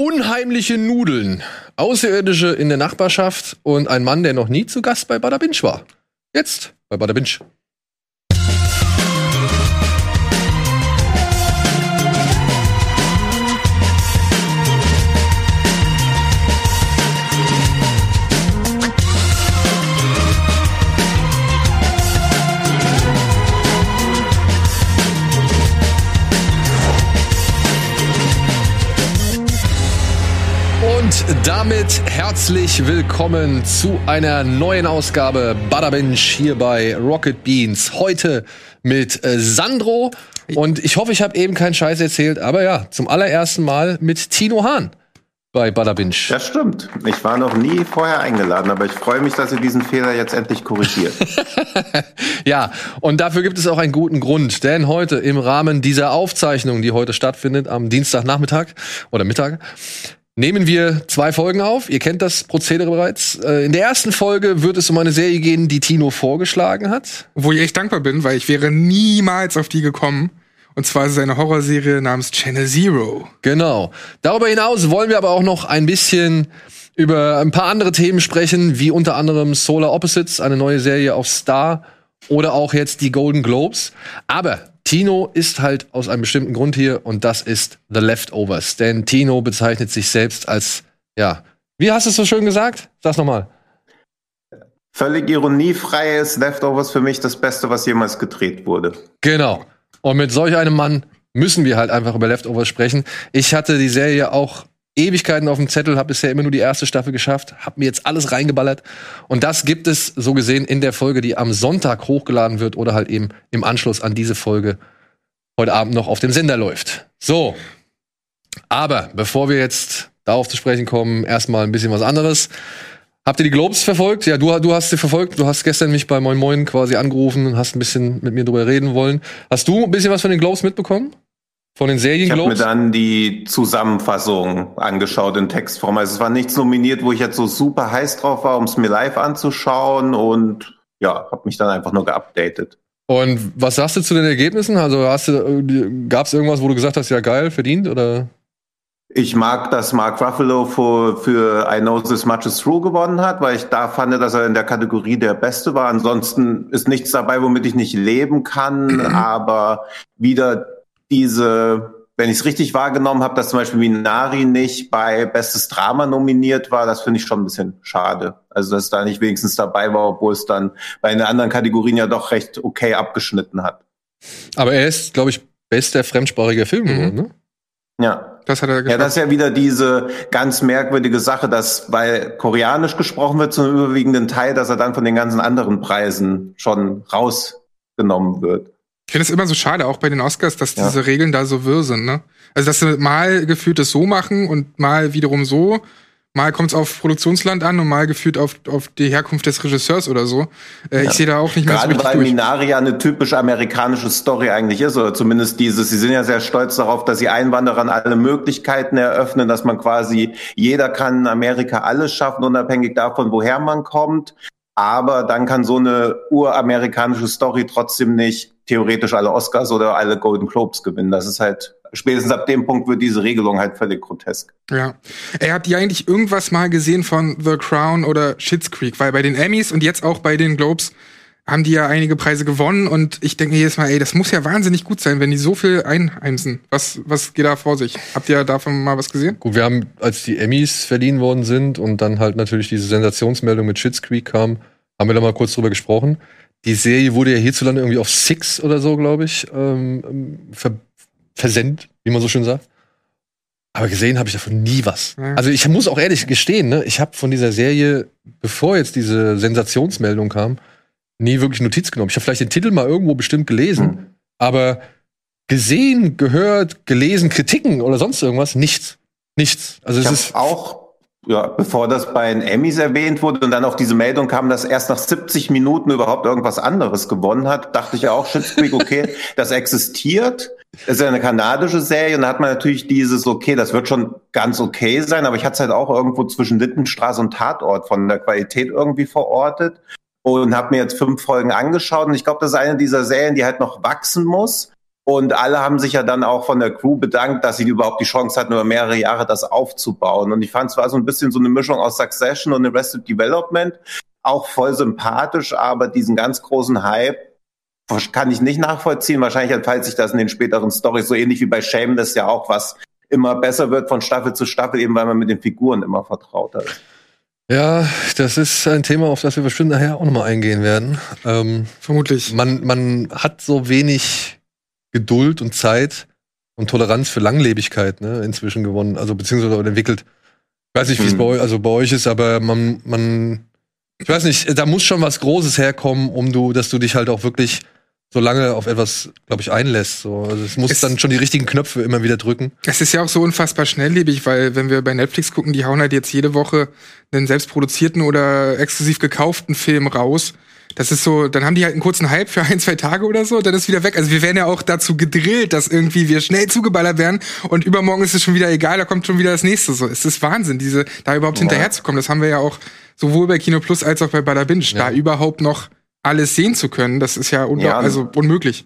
Unheimliche Nudeln. Außerirdische in der Nachbarschaft und ein Mann, der noch nie zu Gast bei Bada Binge war. Jetzt bei Bada damit herzlich willkommen zu einer neuen Ausgabe Bada Binge hier bei Rocket Beans. Heute mit äh, Sandro und ich hoffe, ich habe eben keinen Scheiß erzählt, aber ja, zum allerersten Mal mit Tino Hahn bei Bada Binge. Das stimmt. Ich war noch nie vorher eingeladen, aber ich freue mich, dass ihr diesen Fehler jetzt endlich korrigiert. ja, und dafür gibt es auch einen guten Grund, denn heute im Rahmen dieser Aufzeichnung, die heute stattfindet am Dienstagnachmittag oder Mittag, nehmen wir zwei Folgen auf. Ihr kennt das Prozedere bereits. Äh, in der ersten Folge wird es um eine Serie gehen, die Tino vorgeschlagen hat. Wo ich echt dankbar bin, weil ich wäre niemals auf die gekommen. Und zwar ist es eine Horrorserie namens Channel Zero. Genau. Darüber hinaus wollen wir aber auch noch ein bisschen über ein paar andere Themen sprechen, wie unter anderem Solar Opposites, eine neue Serie auf Star oder auch jetzt die Golden Globes. Aber Tino ist halt aus einem bestimmten Grund hier und das ist The Leftovers. Denn Tino bezeichnet sich selbst als, ja, wie hast du es so schön gesagt? Sag's nochmal. Völlig ironiefrei ist Leftovers für mich das Beste, was jemals gedreht wurde. Genau. Und mit solch einem Mann müssen wir halt einfach über Leftovers sprechen. Ich hatte die Serie auch Ewigkeiten auf dem Zettel, habe bisher immer nur die erste Staffel geschafft, habe mir jetzt alles reingeballert. Und das gibt es so gesehen in der Folge, die am Sonntag hochgeladen wird oder halt eben im Anschluss an diese Folge heute Abend noch auf dem Sender läuft. So. Aber bevor wir jetzt darauf zu sprechen kommen, erstmal ein bisschen was anderes. Habt ihr die Globes verfolgt? Ja, du, du hast sie verfolgt. Du hast gestern mich bei Moin Moin quasi angerufen und hast ein bisschen mit mir drüber reden wollen. Hast du ein bisschen was von den Globes mitbekommen? Von den Serien Ich habe mir dann die Zusammenfassung angeschaut in Textform. Also es war nichts nominiert, wo ich jetzt so super heiß drauf war, um es mir live anzuschauen und ja, habe mich dann einfach nur geupdatet. Und was sagst du zu den Ergebnissen? Also hast du, gab es irgendwas, wo du gesagt hast, ja geil, verdient oder? Ich mag, dass Mark Ruffalo für, für I Know This Much Is True gewonnen hat, weil ich da fand, dass er in der Kategorie der Beste war. Ansonsten ist nichts dabei, womit ich nicht leben kann, aber wieder diese, wenn ich es richtig wahrgenommen habe, dass zum Beispiel Minari nicht bei Bestes Drama nominiert war, das finde ich schon ein bisschen schade. Also dass es da nicht wenigstens dabei war, obwohl es dann bei den anderen Kategorien ja doch recht okay abgeschnitten hat. Aber er ist, glaube ich, bester fremdsprachiger Film mhm. geworden, ne? Ja. Das hat er geschafft. Ja, das ist ja wieder diese ganz merkwürdige Sache, dass weil Koreanisch gesprochen wird zum überwiegenden Teil, dass er dann von den ganzen anderen Preisen schon rausgenommen wird. Ich finde es immer so schade, auch bei den Oscars, dass ja. diese Regeln da so wirr sind, ne? Also, dass sie mal gefühlt das so machen und mal wiederum so. Mal kommt es auf Produktionsland an und mal gefühlt auf, auf die Herkunft des Regisseurs oder so. Äh, ja. Ich sehe da auch nicht mehr Gerade so weil durch. Minaria eine typisch amerikanische Story eigentlich ist, oder zumindest dieses, sie sind ja sehr stolz darauf, dass sie Einwanderern alle Möglichkeiten eröffnen, dass man quasi, jeder kann in Amerika alles schaffen, unabhängig davon, woher man kommt. Aber dann kann so eine uramerikanische Story trotzdem nicht theoretisch alle Oscars oder alle Golden Globes gewinnen. Das ist halt, spätestens ab dem Punkt wird diese Regelung halt völlig grotesk. Ja. Er hat ja eigentlich irgendwas mal gesehen von The Crown oder Schitt's Creek, weil bei den Emmys und jetzt auch bei den Globes haben die ja einige Preise gewonnen und ich denke jedes Mal, ey, das muss ja wahnsinnig gut sein, wenn die so viel einheimsen. Was, was geht da vor sich? Habt ihr davon mal was gesehen? Gut, wir haben, als die Emmys verliehen worden sind und dann halt natürlich diese Sensationsmeldung mit Schitt's Creek kam, haben wir da mal kurz drüber gesprochen. Die Serie wurde ja hierzulande irgendwie auf Six oder so, glaube ich, ähm, ver versendet, wie man so schön sagt. Aber gesehen habe ich davon nie was. Ja. Also ich muss auch ehrlich gestehen, ne, ich habe von dieser Serie, bevor jetzt diese Sensationsmeldung kam, nie wirklich Notiz genommen. Ich habe vielleicht den Titel mal irgendwo bestimmt gelesen, mhm. aber gesehen, gehört, gelesen, Kritiken oder sonst irgendwas, nichts. Nichts. Also ich es ist auch ja, bevor das bei den Emmys erwähnt wurde und dann auch diese Meldung kam, dass erst nach 70 Minuten überhaupt irgendwas anderes gewonnen hat, dachte ich ja auch, Schitt's Creek, okay, das existiert. Das ist ja eine kanadische Serie und da hat man natürlich dieses, okay, das wird schon ganz okay sein, aber ich hatte es halt auch irgendwo zwischen Littenstraße und Tatort von der Qualität irgendwie verortet und habe mir jetzt fünf Folgen angeschaut und ich glaube, das ist eine dieser Serien, die halt noch wachsen muss Und alle haben sich ja dann auch von der Crew bedankt, dass sie überhaupt die Chance hatten, über mehrere Jahre das aufzubauen. Und ich fand es war so ein bisschen so eine Mischung aus Succession und Arrested Development. Auch voll sympathisch, aber diesen ganz großen Hype kann ich nicht nachvollziehen. Wahrscheinlich entfaltet sich das in den späteren Stories so ähnlich wie bei Shameless ja auch, was immer besser wird von Staffel zu Staffel, eben weil man mit den Figuren immer vertrauter ist. Ja, das ist ein Thema, auf das wir bestimmt nachher auch nochmal eingehen werden. Ähm, Vermutlich. Man, man hat so wenig Geduld und Zeit und Toleranz für Langlebigkeit ne, inzwischen gewonnen, also beziehungsweise entwickelt. Ich weiß nicht, wie es Hm. bei euch, also bei euch ist, aber man, man, ich weiß nicht, da muss schon was Großes herkommen, um du, dass du dich halt auch wirklich so lange auf etwas, glaube ich, einlässt. So. Also es muss Es- dann schon die richtigen Knöpfe immer wieder drücken. Es ist ja auch so unfassbar schnelllebig, weil wenn wir bei Netflix gucken, die hauen halt jetzt jede Woche einen selbstproduzierten oder exklusiv gekauften Film raus. Das ist so, dann haben die halt einen kurzen Hype für ein, zwei Tage oder so, dann ist wieder weg. Also wir werden ja auch dazu gedrillt, dass irgendwie wir schnell zugeballert werden und übermorgen ist es schon wieder egal, da kommt schon wieder das nächste. So, es ist Wahnsinn, diese, da überhaupt Ja. hinterherzukommen. Das haben wir ja auch sowohl bei Kino Plus als auch bei Bada Binge, da überhaupt noch alles sehen zu können. Das ist ja, unglaub- Ja. also unmöglich.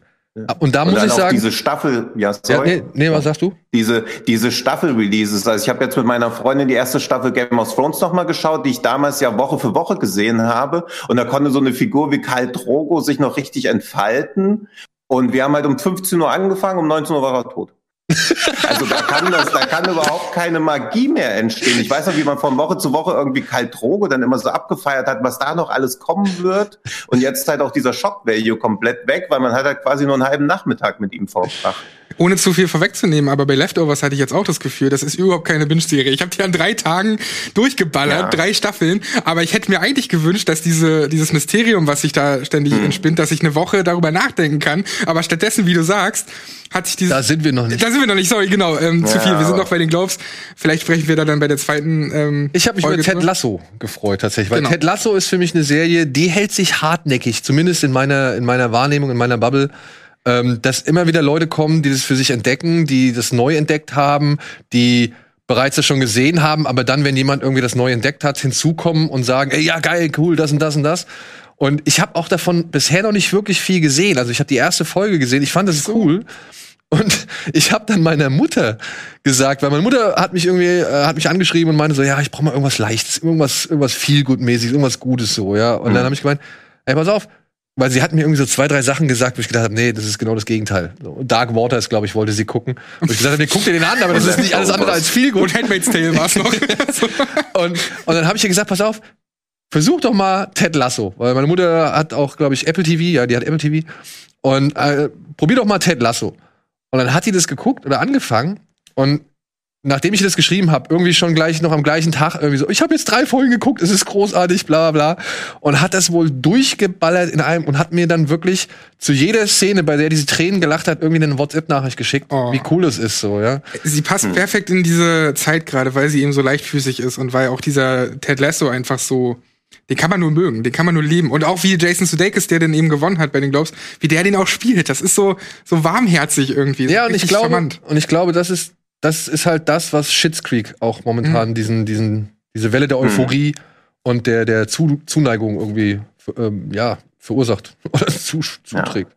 Und da Und muss ich auch sagen, diese Staffel, ja, ja, sorry. nee, nee, was sagst du? diese, diese Staffel-Releases. Also ich habe jetzt mit meiner Freundin die erste Staffel Game of Thrones nochmal geschaut, die ich damals ja Woche für Woche gesehen habe. Und da konnte so eine Figur wie Karl Drogo sich noch richtig entfalten. Und wir haben halt um 15 Uhr angefangen, um 19 Uhr war er tot. Also da kann das, da kann überhaupt keine Magie mehr entstehen. Ich weiß noch, wie man von Woche zu Woche irgendwie Karl Drogo dann immer so abgefeiert hat, was da noch alles kommen wird. Und jetzt halt auch dieser Shock-Value komplett weg, weil man hat halt quasi nur einen halben Nachmittag mit ihm verbracht. Ohne zu viel vorwegzunehmen, aber bei Leftovers hatte ich jetzt auch das Gefühl, das ist überhaupt keine Binge-Serie. Ich habe die an drei Tagen durchgeballert, Ja. drei Staffeln, aber ich hätte mir eigentlich gewünscht, dass diese, dieses Mysterium, was sich da ständig Hm. entspinnt, dass ich eine Woche darüber nachdenken kann. Aber stattdessen, wie du sagst, hat sich dieses. Da sind wir noch nicht. Da sind wir noch nicht, sorry, genau, ähm, zu Ja, viel. Wir sind noch bei den Globes. Vielleicht sprechen wir da dann bei der zweiten. Ähm, Ich habe mich Folge über Ted. Lasso gefreut tatsächlich, weil Genau. Ted Lasso ist für mich eine Serie, die hält sich hartnäckig, zumindest in meiner in meiner Wahrnehmung, in meiner Bubble, ähm, dass immer wieder Leute kommen, die das für sich entdecken, die das neu entdeckt haben, die bereits das schon gesehen haben, aber dann, wenn jemand irgendwie das neu entdeckt hat, hinzukommen und sagen, ey, ja geil, cool, das und das und das. Und ich habe auch davon bisher noch nicht wirklich viel gesehen. Also ich habe die erste Folge gesehen, ich fand das cool. Und ich habe dann meiner Mutter gesagt, weil meine Mutter hat mich irgendwie, äh, hat mich angeschrieben und meinte so, ja, ich brauche mal irgendwas Leichtes, irgendwas, irgendwas viel mäßiges irgendwas Gutes so, ja. Und dann habe ich gemeint, ey, pass auf, weil sie hat mir irgendwie so zwei, drei Sachen gesagt, wo ich gedacht habe, nee, das ist genau das Gegenteil. Dark Waters, glaube ich, wollte sie gucken. Und ich gesagt habe, nee, guck dir den an, aber das ist nicht alles andere als viel gut. Und Handmaid's Tale war's noch. Und, und dann habe ich ihr gesagt, pass auf, versuch doch mal Ted Lasso. Weil meine Mutter hat auch, glaube ich, Apple TV, ja, die hat Apple TV. Und äh, probier doch mal Ted Lasso. Und dann hat die das geguckt oder angefangen. Und nachdem ich ihr das geschrieben habe, irgendwie schon gleich noch am gleichen Tag irgendwie so, ich habe jetzt drei Folgen geguckt, es ist großartig, bla bla. Und hat das wohl durchgeballert in einem und hat mir dann wirklich zu jeder Szene, bei der diese Tränen gelacht hat, irgendwie eine WhatsApp-Nachricht geschickt, Oh. wie cool es ist so, ja. Sie passt perfekt in diese Zeit gerade, weil sie eben so leichtfüßig ist und weil auch dieser Ted Lasso einfach so, den kann man nur mögen, den kann man nur lieben. Und auch wie Jason Sudeikis, der den eben gewonnen hat bei den Globes, wie der den auch spielt, das ist so, so warmherzig irgendwie. Ja, und ich glaube, charmant. und ich glaube, das ist, das ist halt das, was Schitt's Creek auch momentan Mhm. diesen, diesen, diese Welle der Euphorie und der, der Zu, Zuneigung irgendwie, ähm, ja, verursacht oder zu, zuträgt.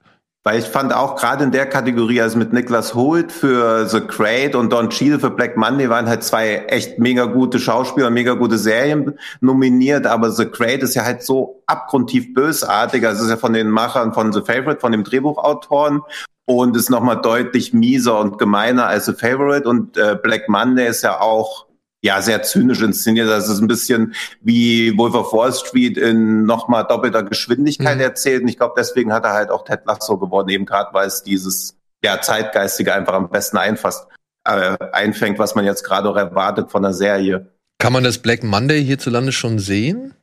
Weil ich fand auch gerade in der Kategorie, also mit Niklas Holt für The Crate und Don Cheadle für Black Monday waren halt zwei echt mega gute Schauspieler, mega gute Serien nominiert, aber The Crate ist ja halt so abgrundtief bösartig, also ist ja von den Machern von The Favorite, von dem Drehbuchautoren. Und ist nochmal deutlich mieser und gemeiner als The Favorite. Und äh, Black Monday ist ja auch ja, sehr zynisch inszeniert. Das ist ein bisschen wie Wolf of Wall Street in nochmal doppelter Geschwindigkeit Mhm. erzählt. Und ich glaube, deswegen hat er halt auch Ted Lasso gewonnen, eben gerade weil es dieses ja, Zeitgeistige einfach am besten einfasst, äh, einfängt, was man jetzt gerade auch erwartet von der Serie. Kann man das Black Monday hierzulande schon sehen?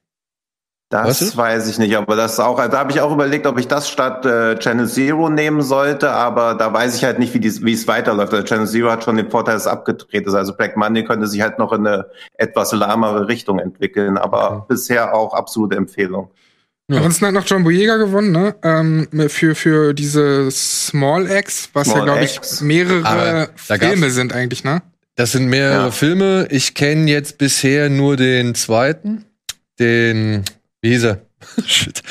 Das Weißt du? weiß ich nicht, aber das ist auch, da habe ich auch überlegt, ob ich das statt äh, Channel Zero nehmen sollte, aber da weiß ich halt nicht, wie, dies, wie es weiterläuft. Also Channel Zero hat schon den Vorteil, dass es abgedreht ist. Also Black Monday könnte sich halt noch in eine etwas lahmere Richtung entwickeln, aber Okay. bisher auch absolute Empfehlung. Ja. Ansonsten hat noch John Boyega gewonnen, ne? Ähm, für, für diese Small X, was ja, Small glaube ich, mehrere gab's- Filme sind eigentlich, ne? Das sind mehrere Ja. Filme. Ich kenne jetzt bisher nur den zweiten. Den, wie hieß er? Shit.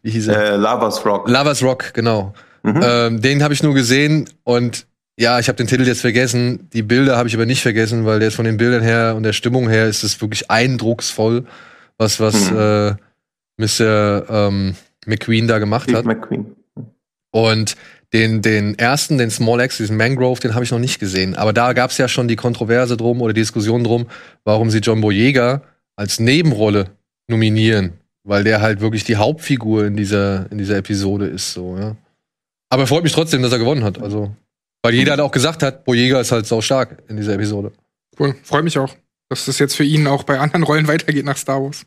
Wie hieß er? Äh, Lovers Rock. Lovers Rock, genau. Mhm. Ähm, den habe ich nur gesehen und ja, ich habe den Titel jetzt vergessen. Die Bilder habe ich aber nicht vergessen, weil der ist von den Bildern her und der Stimmung her ist es wirklich eindrucksvoll, was was mhm. äh, Mr. Ähm, McQueen da gemacht Steve hat. McQueen. Und den, den ersten, den Small X, diesen Mangrove, den habe ich noch nicht gesehen. Aber da gab es ja schon die Kontroverse drum oder die Diskussion drum, warum sie John Boyega als Nebenrolle nominieren. Weil der halt wirklich die Hauptfigur in dieser, in dieser Episode ist, so, ja. Aber freut mich trotzdem, dass er gewonnen hat. Also, weil jeder halt auch gesagt hat, Boyega ist halt sau stark in dieser Episode. Cool, freut mich auch, dass das jetzt für ihn auch bei anderen Rollen weitergeht nach Star Wars.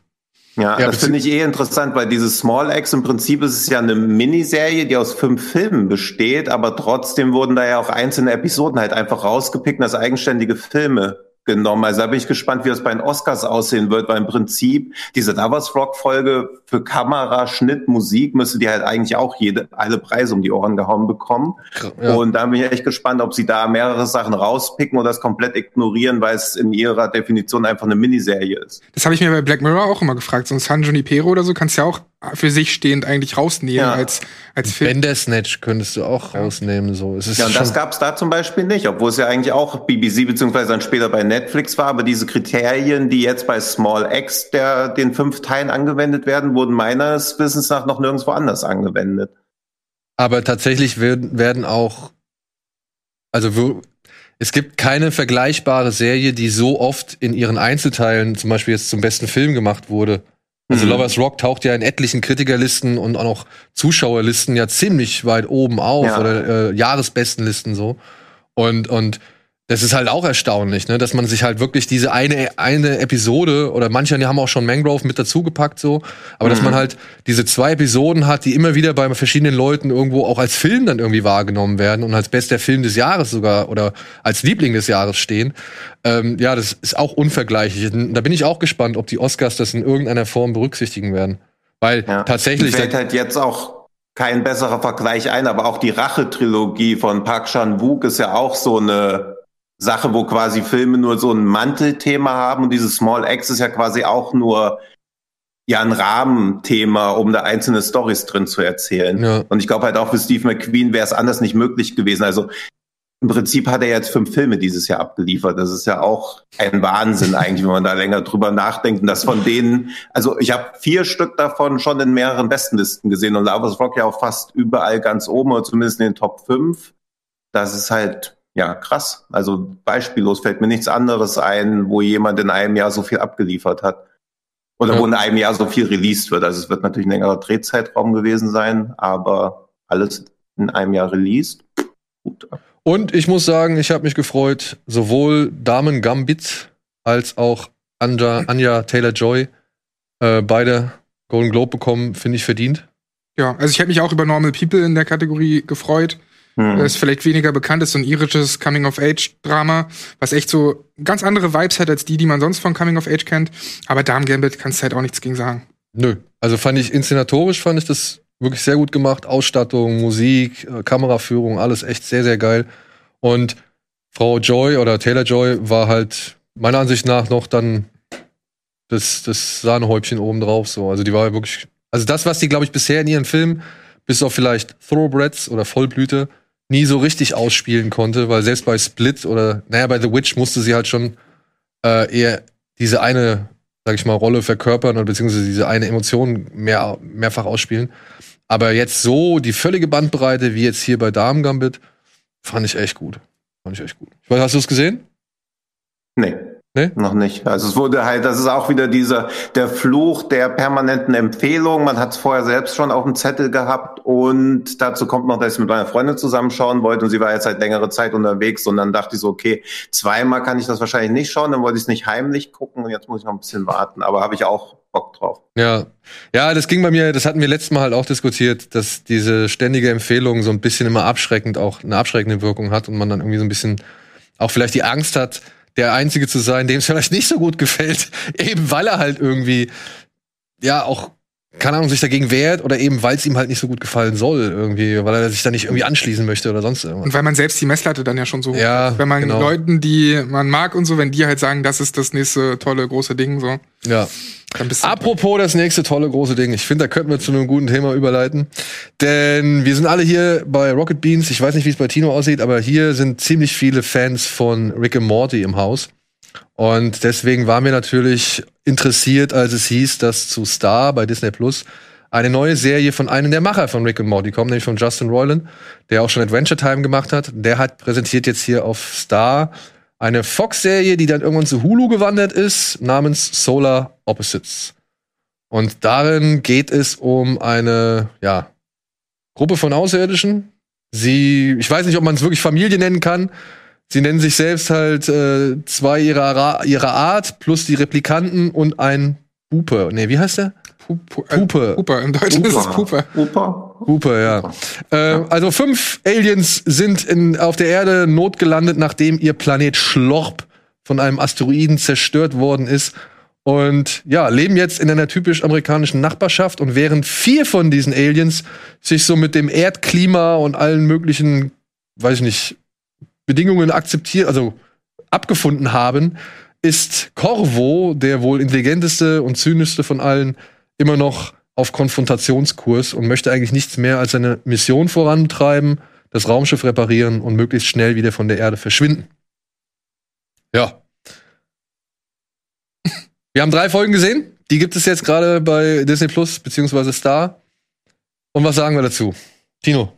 Ja, ja das finde ich eh interessant, weil dieses Small X im Prinzip ist es ja eine Miniserie, die aus fünf Filmen besteht, aber trotzdem wurden da ja auch einzelne Episoden halt einfach rausgepickt als eigenständige Filme genommen. Also da bin ich gespannt, wie das bei den Oscars aussehen wird, weil im Prinzip diese Lovers Rock Folge für Kamera, Schnitt, Musik müsste die halt eigentlich auch jede, alle Preise um die Ohren gehauen bekommen. Ja. Und da bin ich echt gespannt, ob sie da mehrere Sachen rauspicken oder das komplett ignorieren, weil es in ihrer Definition einfach eine Miniserie ist. Das habe ich mir bei Black Mirror auch immer gefragt. So ein San Junipero oder so kannst du ja auch für sich stehend eigentlich rausnehmen ja. als, als Film. Bandersnatch könntest du auch rausnehmen. So. Es ist ja, und das gab es da zum Beispiel nicht, obwohl es ja eigentlich auch BBC beziehungsweise dann später bei Netflix war. Aber diese Kriterien, die jetzt bei Small X der den fünf Teilen angewendet werden, wurden meines Wissens nach noch nirgendwo anders angewendet. Aber tatsächlich werden, werden auch, also es gibt keine vergleichbare Serie, die so oft in ihren Einzelteilen, zum Beispiel jetzt zum besten Film gemacht wurde. Also mhm. Lovers Rock taucht ja in etlichen Kritikerlisten und auch noch Zuschauerlisten ja ziemlich weit oben auf ja. oder äh, Jahresbestenlisten so. Und und das ist halt auch erstaunlich, ne, dass man sich halt wirklich diese eine eine Episode oder manche haben auch schon Mangrove mit dazugepackt so, aber mhm. dass man halt diese zwei Episoden hat, die immer wieder bei verschiedenen Leuten irgendwo auch als Film dann irgendwie wahrgenommen werden und als bester Film des Jahres sogar oder als Liebling des Jahres stehen. Ähm, ja, das ist auch unvergleichlich. Da bin ich auch gespannt, ob die Oscars das in irgendeiner Form berücksichtigen werden, weil ja. tatsächlich fällt halt jetzt auch kein besserer Vergleich ein, aber auch die Rache-Trilogie von Park Chan-wook ist ja auch so eine Sache, wo quasi Filme nur so ein Mantelthema haben und dieses Small X ist ja quasi auch nur ja ein Rahmenthema, um da einzelne Stories drin zu erzählen. Ja. Und ich glaube halt auch für Steve McQueen wäre es anders nicht möglich gewesen. Also im Prinzip hat er jetzt fünf Filme dieses Jahr abgeliefert. Das ist ja auch ein Wahnsinn eigentlich, wenn man da länger drüber nachdenkt. Und das von denen, also ich habe vier Stück davon schon in mehreren Bestenlisten gesehen und Lovers Rock ja auch fast überall ganz oben oder zumindest in den Top 5. Das ist halt ja, krass. Also beispiellos fällt mir nichts anderes ein, wo jemand in einem Jahr so viel abgeliefert hat. Oder ja. wo in einem Jahr so viel released wird. Also es wird natürlich ein längerer Drehzeitraum gewesen sein, aber alles in einem Jahr released. Gut. Und ich muss sagen, ich habe mich gefreut, sowohl Damen Gambit als auch Anja, Anja Taylor-Joy äh, beide Golden Globe bekommen, finde ich verdient. Ja, also ich hätte mich auch über Normal People in der Kategorie gefreut. Hm. Ist vielleicht weniger bekannt, ist so ein irisches Coming-of-Age-Drama, was echt so ganz andere Vibes hat als die, die man sonst von Coming-of-Age kennt. Aber Darm Gambit kannst du halt auch nichts gegen sagen. Nö. Also fand ich inszenatorisch fand ich das wirklich sehr gut gemacht. Ausstattung, Musik, äh, Kameraführung, alles echt sehr, sehr geil. Und Frau Joy oder Taylor Joy war halt meiner Ansicht nach noch dann das, das Sahnehäubchen oben drauf. So. Also die war wirklich. Also das, was die, glaube ich, bisher in ihren Filmen, bis auf vielleicht Thoroughbreds oder Vollblüte, nie so richtig ausspielen konnte, weil selbst bei Split oder, naja, bei The Witch musste sie halt schon äh, eher diese eine, sag ich mal, Rolle verkörpern oder beziehungsweise diese eine Emotion mehr, mehrfach ausspielen. Aber jetzt so die völlige Bandbreite, wie jetzt hier bei Damen Gambit, fand ich echt gut. Fand ich echt gut. Ich weiß, hast du es gesehen? Nee. Nee? Noch nicht. Also es wurde halt, das ist auch wieder dieser, der Fluch der permanenten Empfehlung. Man hat es vorher selbst schon auf dem Zettel gehabt und dazu kommt noch, dass ich mit meiner Freundin zusammenschauen wollte und sie war jetzt halt längere Zeit unterwegs und dann dachte ich so, okay, zweimal kann ich das wahrscheinlich nicht schauen, dann wollte ich es nicht heimlich gucken und jetzt muss ich noch ein bisschen warten, aber habe ich auch Bock drauf. Ja. Ja, das ging bei mir, das hatten wir letztes Mal halt auch diskutiert, dass diese ständige Empfehlung so ein bisschen immer abschreckend auch eine abschreckende Wirkung hat und man dann irgendwie so ein bisschen auch vielleicht die Angst hat, der Einzige zu sein, dem es vielleicht nicht so gut gefällt, eben weil er halt irgendwie ja auch keine Ahnung, sich dagegen wehrt oder eben, weil es ihm halt nicht so gut gefallen soll, irgendwie, weil er sich da nicht irgendwie anschließen möchte oder sonst irgendwas. Und weil man selbst die Messlatte dann ja schon so hoch Ja, ist. Wenn man genau. Leuten, die man mag und so, wenn die halt sagen, das ist das nächste tolle große Ding, so, Ja. dann bist du. Apropos das nächste tolle große Ding. Ich finde, da könnten wir zu einem guten Thema überleiten. Denn wir sind alle hier bei Rocket Beans. Ich weiß nicht, wie es bei Tino aussieht, aber hier sind ziemlich viele Fans von Rick and Morty im Haus. Und deswegen waren wir natürlich interessiert, als es hieß, dass zu Star bei Disney Plus eine neue Serie von einem der Macher von Rick and Morty kommt, nämlich von Justin Roiland, der auch schon Adventure Time gemacht hat. Der hat präsentiert jetzt hier auf Star eine Fox-Serie, die dann irgendwann zu Hulu gewandert ist, namens Solar Opposites. Und darin geht es um eine, ja, Gruppe von Außerirdischen. Sie, ich weiß nicht, ob man es wirklich Familie nennen kann. Sie nennen sich selbst halt äh, zwei ihrer, ihrer Art plus die Replikanten und ein Pupe. Nee, wie heißt der? Pu- Pu- äh, Pupe. Puper. Im Deutschen ist es Puper. Opa? Pupe, ja. Äh, also fünf Aliens sind in, auf der Erde notgelandet, nachdem ihr Planet Schlorp von einem Asteroiden zerstört worden ist. Und ja, leben jetzt in einer typisch amerikanischen Nachbarschaft. Und während vier von diesen Aliens sich so mit dem Erdklima und allen möglichen, weiß ich nicht, Bedingungen akzeptiert, also abgefunden haben, ist Corvo, der wohl intelligenteste und zynischste von allen, immer noch auf Konfrontationskurs und möchte eigentlich nichts mehr als seine Mission vorantreiben, das Raumschiff reparieren und möglichst schnell wieder von der Erde verschwinden. Ja. Wir haben drei Folgen gesehen. Die gibt es jetzt gerade bei Disney Plus beziehungsweise Star. Und was sagen wir dazu? Tino.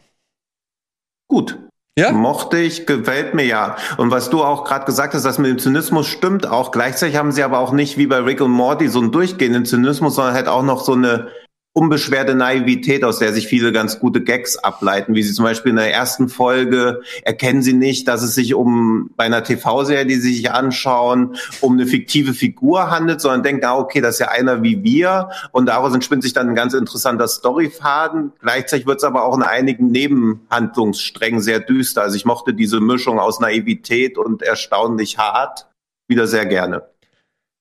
Gut. Ja? Mochte ich, gefällt mir ja. Und was du auch gerade gesagt hast, das mit dem Zynismus stimmt auch. Gleichzeitig haben sie aber auch nicht wie bei Rick und Morty so einen durchgehenden Zynismus, sondern halt auch noch so eine unbeschwerte Naivität, aus der sich viele ganz gute Gags ableiten, wie sie zum Beispiel in der ersten Folge erkennen sie nicht, dass es sich um bei einer TV-Serie, die sie sich anschauen, um eine fiktive Figur handelt, sondern denken, ah, okay, das ist ja einer wie wir und daraus entspinnt sich dann ein ganz interessanter Storyfaden. Gleichzeitig wird es aber auch in einigen Nebenhandlungssträngen sehr düster. Also ich mochte diese Mischung aus Naivität und erstaunlich hart wieder sehr gerne.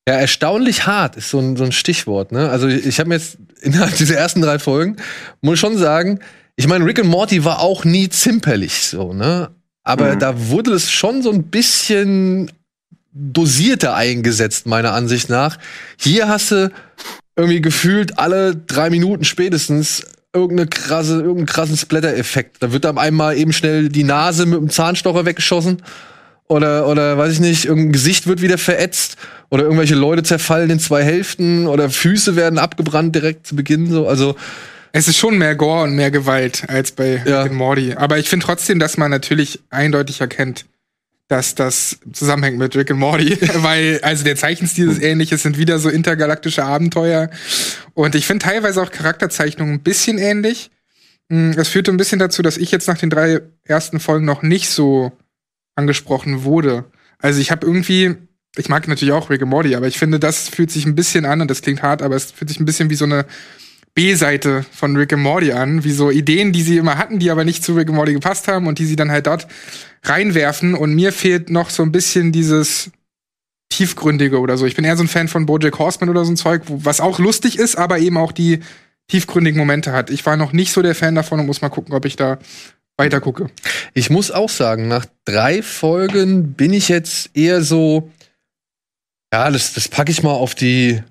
Ja, erstaunlich hart ist so ein, so ein Stichwort. Ne? Also ich, ich habe mir jetzt innerhalb dieser ersten drei Folgen, muss ich schon sagen, ich meine, Rick and Morty war auch nie zimperlich so, ne? Aber Mhm. da wurde es schon so ein bisschen dosierter eingesetzt, meiner Ansicht nach. Hier hast du irgendwie gefühlt alle drei Minuten spätestens irgendeine krasse, irgendeinen krassen Splatter-Effekt. Da wird dann einmal eben schnell die Nase mit dem Zahnstocher weggeschossen. Oder, oder weiß ich nicht, irgendein Gesicht wird wieder verätzt. Oder irgendwelche Leute zerfallen in zwei Hälften. Oder Füße werden abgebrannt direkt zu Beginn. So. Also, Es ist schon mehr Gore und mehr Gewalt als bei Ja. Rick and Morty. Aber ich finde trotzdem, dass man natürlich eindeutig erkennt, dass das zusammenhängt mit Rick and Morty, weil also der Zeichenstil ist ähnlich, es sind wieder so intergalaktische Abenteuer und ich finde teilweise auch Charakterzeichnungen ein bisschen ähnlich. Mm, Es führte ein bisschen dazu, dass ich jetzt nach den drei ersten Folgen noch nicht so angesprochen wurde. Also ich habe irgendwie, ich mag natürlich auch Rick and Morty, aber ich finde, das fühlt sich ein bisschen an und das klingt hart, aber es fühlt sich ein bisschen wie so eine B-Seite von Rick and Morty an, wie so Ideen, die sie immer hatten, die aber nicht zu Rick and Morty gepasst haben und die sie dann halt dort reinwerfen. Und mir fehlt noch so ein bisschen dieses tiefgründige oder so. Ich bin eher so ein Fan von BoJack Horseman oder so ein Zeug, was auch lustig ist, aber eben auch die tiefgründigen Momente hat. Ich war noch nicht so der Fan davon und muss mal gucken, ob ich da weiter gucke. ich muss auch sagen, nach drei Folgen bin ich jetzt eher so. Ja, das, das packe ich mal auf die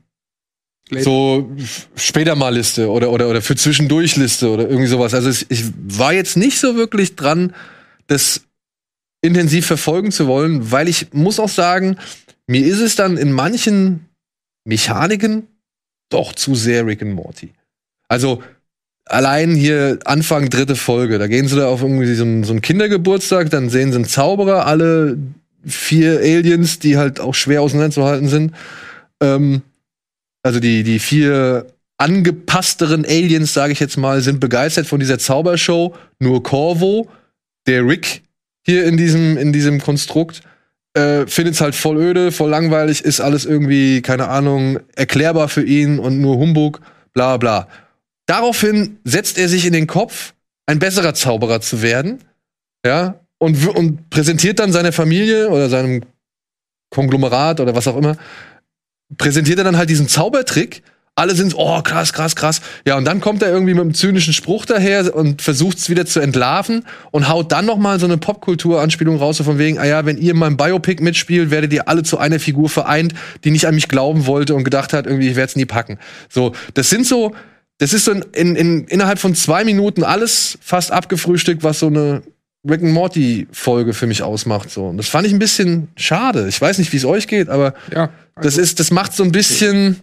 so f- später mal Liste oder, oder, oder für zwischendurch Liste oder irgendwie sowas. Also es, ich war jetzt nicht so wirklich dran, das intensiv verfolgen zu wollen, weil ich muss auch sagen, mir ist es dann in manchen Mechaniken doch zu sehr Rick and Morty. Also allein hier Anfang dritte Folge, da gehen sie da auf irgendwie so einen, so einen Kindergeburtstag, dann sehen sie einen Zauberer, alle vier Aliens, die halt auch schwer auseinanderzuhalten sind. Ähm, also die, die vier angepassteren Aliens, sage ich jetzt mal, sind begeistert von dieser Zaubershow. Nur Corvo, der Rick hier in diesem, in diesem Konstrukt, äh, findet es halt voll öde, voll langweilig, ist alles irgendwie, keine Ahnung, erklärbar für ihn und nur Humbug, bla bla. Daraufhin setzt er sich in den Kopf, ein besserer Zauberer zu werden, ja, und, und präsentiert dann seiner Familie oder seinem Konglomerat oder was auch immer, präsentiert er dann halt diesen Zaubertrick, Alle sind, oh, krass, krass, krass. Ja, und dann kommt er irgendwie mit einem zynischen Spruch daher und versucht es wieder zu entlarven und haut dann noch mal so eine Popkultur-Anspielung raus, so von wegen, ah ja, wenn ihr in meinem Biopic mitspielt, werdet ihr alle zu einer Figur vereint, die nicht an mich glauben wollte und gedacht hat, irgendwie, ich werde es nie packen. So, das sind so, das ist so in, in, in, innerhalb von zwei Minuten alles fast abgefrühstückt, was so eine Rick and Morty Folge für mich ausmacht. So, und das fand ich ein bisschen schade. Ich weiß nicht, wie es euch geht, aber Ja. das ist, das macht so ein bisschen.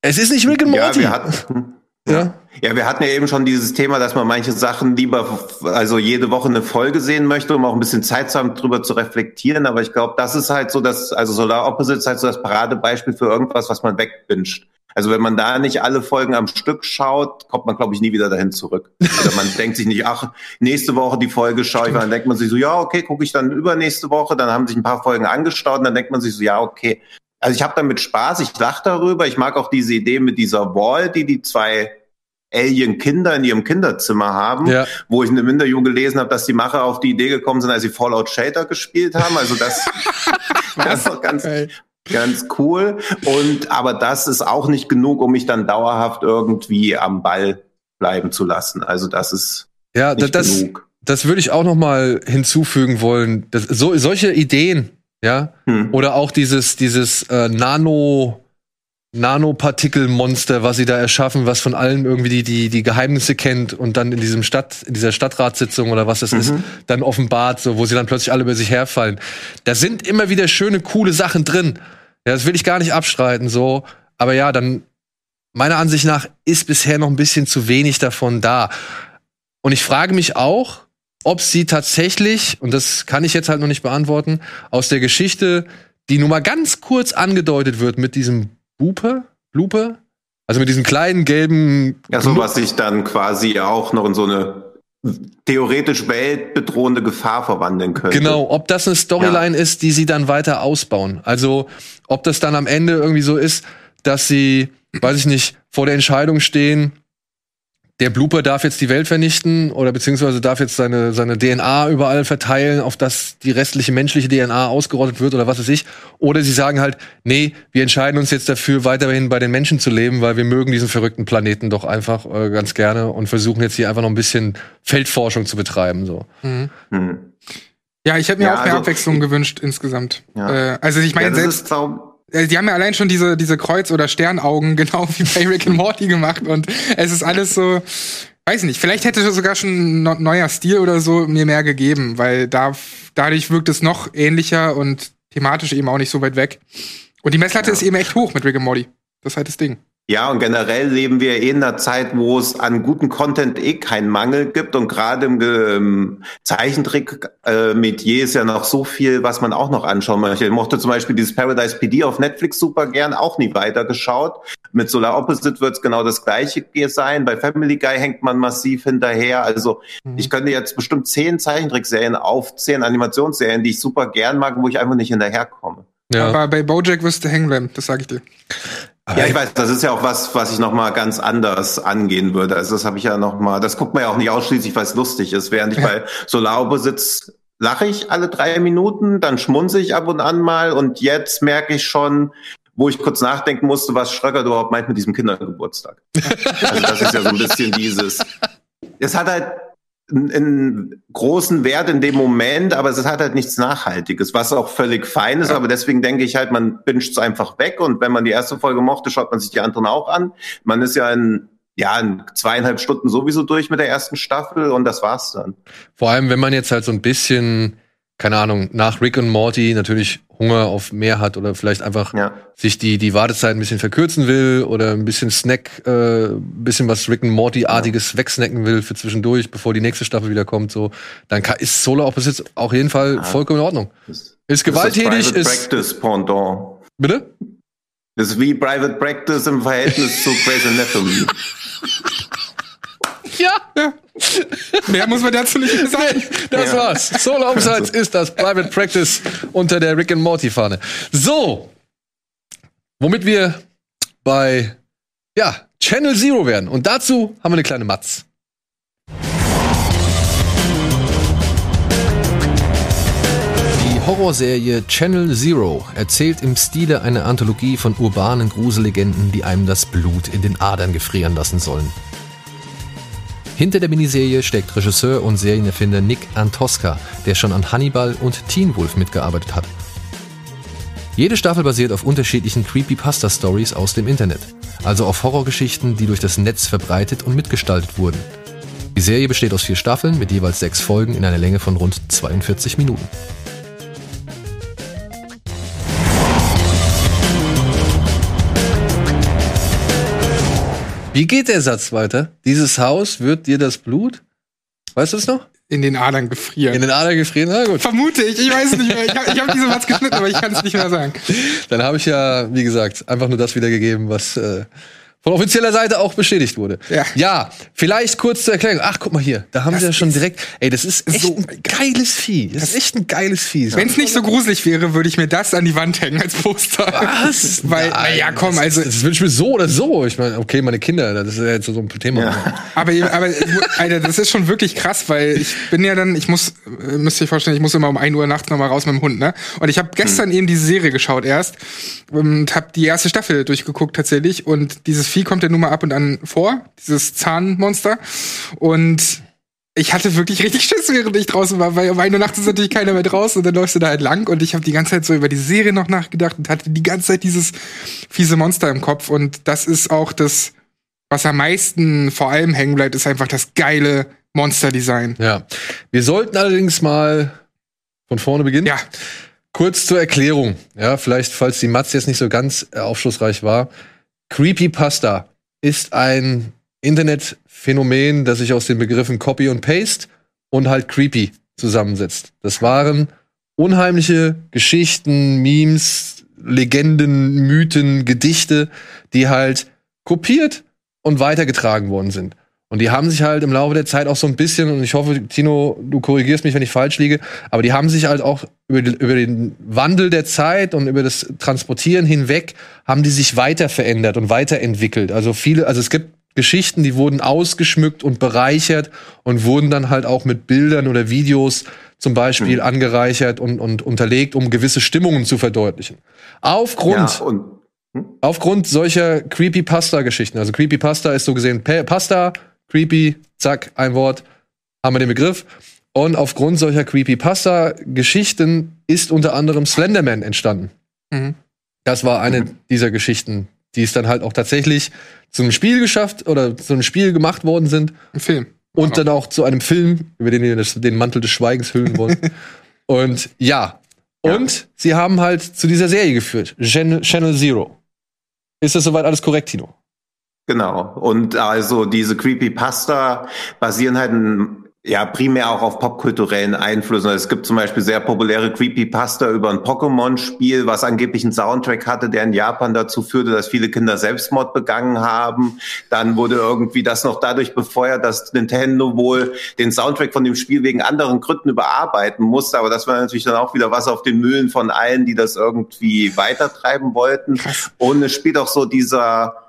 Es ist nicht Rick and Ja, Morty. wir hatten, ja. ja, wir hatten ja eben schon dieses Thema, dass man manche Sachen lieber, also jede Woche eine Folge sehen möchte, um auch ein bisschen Zeit zu haben, drüber zu reflektieren. Aber ich glaube, das ist halt so, dass, also Solar Opposite ist halt so das Paradebeispiel für irgendwas, was man wegbinscht. Also wenn man da nicht alle Folgen am Stück schaut, kommt man, glaube ich, nie wieder dahin zurück. Oder man denkt sich nicht, ach, nächste Woche die Folge schaue ich, dann denkt man sich so, ja, okay, gucke ich dann übernächste Woche, dann haben sich ein paar Folgen angestaut und dann denkt man sich so, ja, okay. Also ich habe damit Spaß, ich lache darüber, ich mag auch diese Idee mit dieser Wall, die die zwei Alien-Kinder in ihrem Kinderzimmer haben, Ja. wo ich in einem Interview gelesen habe, dass die Macher auf die Idee gekommen sind, als sie Fallout Shelter gespielt haben. Also das, das ist doch ganz, Ey. Ganz cool. Und aber das ist auch nicht genug, um mich dann dauerhaft irgendwie am Ball bleiben zu lassen. Also das ist Ja, nicht das, genug. das würde ich auch noch mal hinzufügen wollen. Das, so, solche Ideen, ja, Hm. oder auch dieses, dieses äh, Nano, Nanopartikelmonster, was sie da erschaffen, was von allen irgendwie die, die, die Geheimnisse kennt und dann in diesem Stadt, in dieser Stadtratssitzung oder was das ist, dann offenbart, so, wo sie dann plötzlich alle über sich herfallen. Da sind immer wieder schöne, coole Sachen drin. Ja, das will ich gar nicht abstreiten, so. Aber ja, dann, meiner Ansicht nach, ist bisher noch ein bisschen zu wenig davon da. Und ich frage mich auch, ob sie tatsächlich, und das kann ich jetzt halt noch nicht beantworten, aus der Geschichte, die nur mal ganz kurz angedeutet wird mit diesem Bupe, Lupe, also mit diesem kleinen gelben Ja, so was sich dann quasi auch noch in so eine theoretisch weltbedrohende Gefahr verwandeln könnte. Genau, ob das eine Storyline ist, die sie dann weiter ausbauen. Also, ob das dann am Ende irgendwie so ist, dass sie, weiß ich nicht, vor der Entscheidung stehen, der Blooper darf jetzt die Welt vernichten oder beziehungsweise darf jetzt seine, seine DNA überall verteilen, auf dass die restliche menschliche DNA ausgerottet wird oder was weiß ich. Oder sie sagen halt, nee, wir entscheiden uns jetzt dafür, weiterhin bei den Menschen zu leben, weil wir mögen diesen verrückten Planeten doch einfach äh, ganz gerne und versuchen jetzt hier einfach noch ein bisschen Feldforschung zu betreiben. So. Hm. Ja, ich hätte mir Ja, auch mehr also- Abwechslung gewünscht insgesamt. Ja. Äh, also ich meine, Ja, das selbst ist die haben ja allein schon diese, diese Kreuz- oder Sternaugen, genau wie bei Rick and Morty gemacht. Und es ist alles so, weiß nicht, vielleicht hätte sogar schon ein neuer Stil oder so mir mehr gegeben, weil da, dadurch wirkt es noch ähnlicher und thematisch eben auch nicht so weit weg. Und die Messlatte ist eben echt hoch mit Rick and Morty. Das ist halt das Ding. Ja, und generell leben wir eh in einer Zeit, wo es an guten Content eh keinen Mangel gibt und gerade im ähm, Zeichentrick-Metier ist ja noch so viel, was man auch noch anschauen möchte. Ich mochte zum Beispiel dieses Paradise PD auf Netflix super gern, auch nie weitergeschaut. Mit Solar Opposite wird es genau das gleiche sein. Bei Family Guy hängt man massiv hinterher. Also ich könnte jetzt bestimmt zehn Zeichentrickserien aufzählen, Animationsserien, die ich super gern mag, wo ich einfach nicht hinterherkomme. Aber bei Bojack wirst du hängen bleiben, das sage ich dir. Ja, ich weiß, das ist ja auch was, was ich noch mal ganz anders angehen würde. Also das habe ich ja noch mal, das guckt man ja auch nicht ausschließlich, weil es lustig ist. Während ich Ja. bei Solaro sitze, lache ich alle drei Minuten, dann schmunze ich ab und an mal und jetzt merke ich schon, wo ich kurz nachdenken musste, was Schröcker überhaupt meint mit diesem Kindergeburtstag. also das ist ja so ein bisschen dieses. Es hat halt einen, großen Wert in dem Moment, aber es hat halt nichts Nachhaltiges, was auch völlig fein ist. Aber deswegen denke ich halt, man binscht es einfach weg und wenn man die erste Folge mochte, schaut man sich die anderen auch an. Man ist ja in ja, in zweieinhalb Stunden sowieso durch mit der ersten Staffel und das war's dann. Vor allem, wenn man jetzt halt so ein bisschen, keine Ahnung, nach Rick und Morty natürlich Hunger auf mehr hat oder vielleicht einfach Ja. sich die, die Wartezeit ein bisschen verkürzen will oder ein bisschen Snack, äh, ein bisschen was Rick und Morty-artiges wegsnacken will für zwischendurch, bevor die nächste Staffel wieder kommt, so, dann kann, ist Solar Opposites auf jeden Fall vollkommen in Ordnung. Ist das gewalttätig, Private ist. Practice Pendant. Bitte? Das ist wie Private Practice im Verhältnis zu Grey's Anatomy. Ja, Ja. Mehr muss man dazu nicht mehr sagen. das Ja. war's. Solar Opposites ist das Private Practice unter der Rick and Morty Fahne. So. Womit wir bei, ja, Channel Zero werden. Und dazu haben wir eine kleine Matz. Die Horrorserie Channel Zero erzählt im Stile einer Anthologie von urbanen Grusellegenden, die einem das Blut in den Adern gefrieren lassen sollen. Hinter der Miniserie steckt Regisseur und Serienerfinder Nick Antosca, der schon an Hannibal und Teen Wolf mitgearbeitet hat. Jede Staffel basiert auf unterschiedlichen Creepypasta-Stories aus dem Internet, also auf Horrorgeschichten, die durch das Netz verbreitet und mitgestaltet wurden. Die Serie besteht aus vier Staffeln mit jeweils sechs Folgen in einer Länge von rund 42 Minuten. Wie geht der Satz weiter? Dieses Haus wird dir das Blut? Weißt du es noch? In den Adern gefrieren. In den Adern gefrieren? Na gut. Vermute ich, ich weiß es nicht mehr. Ich habe hab diesen Satz geschnitten, aber ich kann es nicht mehr sagen. Dann habe ich ja, wie gesagt, einfach nur das wiedergegeben, was äh, von offizieller Seite auch bestätigt wurde. Ja. ja, vielleicht kurz zur Erklärung. Ach, guck mal hier, da haben Das sie ja schon direkt. Ey, das ist echt so ein geiles Vieh. Das ist echt ein geiles Vieh. Wenn es nicht so gruselig wäre, würde ich mir das an die Wand hängen als Poster. Was? Weil, Nein, naja, komm, das, also. Das, das wünsche ich mir so oder so. Ich meine, okay, meine Kinder, das ist ja jetzt so ein Thema. Ja. Aber, aber Alter, das ist schon wirklich krass, weil ich bin ja dann, ich muss, äh, müsst ihr euch vorstellen, ich muss immer um 1 Uhr nachts nochmal raus mit dem Hund, ne? Und ich habe gestern eben diese Serie geschaut erst und habe die erste Staffel durchgeguckt tatsächlich. Und dieses Vieh kommt ja nun mal ab und an vor, dieses Zahnmonster. Und ich hatte wirklich richtig Schiss, während ich draußen war, weil um 1 Uhr nachts ist natürlich keiner mehr draußen und dann läufst du da halt lang und ich habe die ganze Zeit so über die Serie noch nachgedacht und hatte die ganze Zeit dieses fiese Monster im Kopf und das ist auch das, was am meisten vor allem hängen bleibt, ist einfach das geile Monster-Design. Ja. Wir sollten allerdings mal von vorne beginnen. Ja, Kurz zur Erklärung. Ja, vielleicht, falls die Matz jetzt nicht so ganz äh, aufschlussreich war. Creepypasta ist ein Internetphänomen, das sich aus den Begriffen Copy und Paste und halt Creepy zusammensetzt. Das waren unheimliche Geschichten, Memes, Legenden, Mythen, Gedichte, die halt kopiert und weitergetragen worden sind. Und die haben sich halt im Laufe der Zeit auch so ein bisschen, und ich hoffe, Tino, du korrigierst mich, wenn ich falsch liege, aber die haben sich halt auch über, die, über den Wandel der Zeit und über das Transportieren hinweg, haben die sich weiter verändert und weiterentwickelt. Also viele, also es gibt Geschichten, die wurden ausgeschmückt und bereichert und wurden dann halt auch mit Bildern oder Videos zum Beispiel angereichert und, und unterlegt, um gewisse Stimmungen zu verdeutlichen. Aufgrund Ja, und Aufgrund solcher Creepypasta-Geschichten. Also Creepypasta ist so gesehen Pa- Pasta, Creepy, zack, ein Wort, haben wir den Begriff. Und aufgrund solcher Creepypasta-Geschichten ist unter anderem Slenderman entstanden. Mhm. Das war eine dieser Geschichten, die es dann halt auch tatsächlich zum Spiel geschafft oder zu einem Spiel gemacht worden sind ein Film. und dann auch zu einem Film, über den wir den Mantel des Schweigens hüllen wollen. und ja. Und sie haben halt zu dieser Serie geführt. Gen Channel Zero. Ist das soweit alles korrekt, Tino? Genau. Und also diese Creepypasta basieren halt in, ja primär auch auf popkulturellen Einflüssen. Also Es gibt zum Beispiel sehr populäre Creepypasta über ein Pokémon-Spiel, was angeblich einen Soundtrack hatte, der in Japan dazu führte, dass viele Kinder Selbstmord begangen haben. Dann wurde irgendwie das noch dadurch befeuert, dass Nintendo wohl den Soundtrack von dem Spiel wegen anderen Gründen überarbeiten musste. Aber das war natürlich dann auch wieder was auf den Mühlen von allen, die das irgendwie weitertreiben wollten. Und es spielt auch so dieser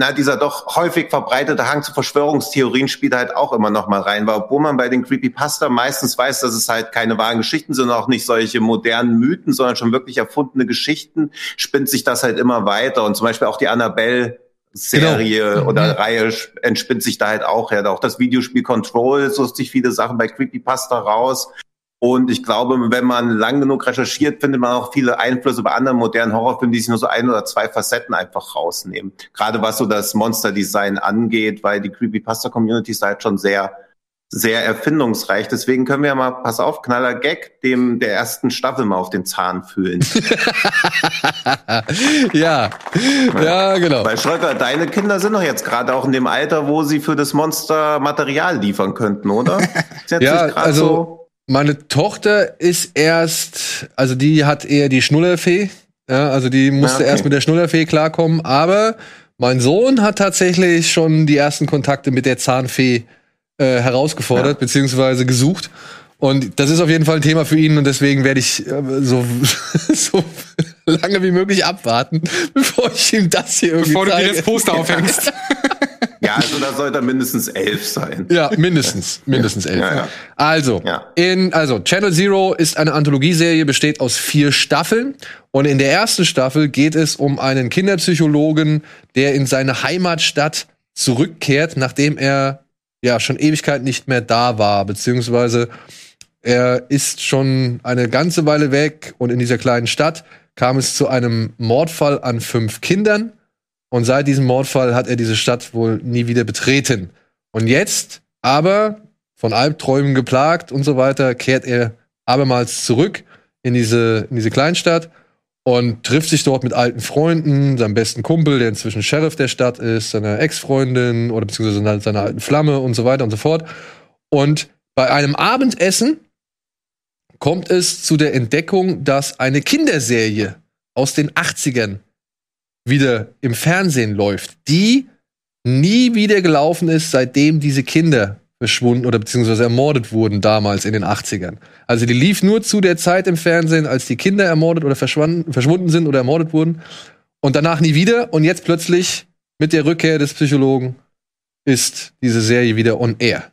na, dieser doch häufig verbreitete Hang zu Verschwörungstheorien spielt halt auch immer noch mal rein, weil obwohl man bei den Creepypasta meistens weiß, dass es halt keine wahren Geschichten sind, auch nicht solche modernen Mythen, sondern schon wirklich erfundene Geschichten, spinnt sich das halt immer weiter und zum Beispiel auch die Annabelle Serie Genau. oder Reihe sch- entspinnt sich da halt auch her. Auch das Videospiel Control sucht sich viele Sachen bei Creepypasta raus. Und ich glaube, wenn man lang genug recherchiert, findet man auch viele Einflüsse bei anderen modernen Horrorfilmen, die sich nur so ein oder zwei Facetten einfach rausnehmen. Gerade was so das Monster-Design angeht, weil die Creepypasta-Community ist halt schon sehr, sehr erfindungsreich. Deswegen können wir ja mal, pass auf, knaller Gag, dem der ersten Staffel mal auf den Zahn fühlen. ja. Ja, genau. Weil Schröcker, deine Kinder sind doch jetzt gerade auch in dem Alter, wo sie für das Monster Material liefern könnten, oder? Ja, also meine Tochter ist erst, also die hat eher die Schnullerfee. Ja, also die musste Ah, okay. erst mit der Schnullerfee klarkommen. Aber mein Sohn hat tatsächlich schon die ersten Kontakte mit der Zahnfee äh, herausgefordert, Ja. beziehungsweise gesucht. Und das ist auf jeden Fall ein Thema für ihn und deswegen werde ich äh, so, so lange wie möglich abwarten, bevor ich ihm das hier irgendwie Bevor du dir das Poster aufhängst. Ja, also da sollte mindestens elf sein. Ja, mindestens, mindestens elf. Ja, ja. Also, Ja. in, also Channel Zero ist eine Anthologieserie, besteht aus vier Staffeln. Und in der ersten Staffel geht es um einen Kinderpsychologen, der in seine Heimatstadt zurückkehrt, nachdem er ja schon Ewigkeit nicht mehr da war, beziehungsweise er ist schon eine ganze Weile weg und in dieser kleinen Stadt kam es zu einem Mordfall an fünf Kindern. Und seit diesem Mordfall hat er diese Stadt wohl nie wieder betreten. Und jetzt aber, von Albträumen geplagt und so weiter, kehrt er abermals zurück in diese, in diese Kleinstadt und trifft sich dort mit alten Freunden, seinem besten Kumpel, der inzwischen Sheriff der Stadt ist, seiner Ex-Freundin oder beziehungsweise seiner, alten Flamme und so weiter und so fort. Und bei einem Abendessen kommt es zu der Entdeckung, dass eine Kinderserie aus den 80ern wieder im Fernsehen läuft, die nie wieder gelaufen ist, seitdem diese Kinder verschwunden oder beziehungsweise ermordet wurden damals in den 80ern. Also die lief nur zu der Zeit im Fernsehen, als die Kinder ermordet oder verschwunden, sind oder ermordet wurden und danach nie wieder und jetzt plötzlich mit der Rückkehr des Psychologen ist diese Serie wieder on air.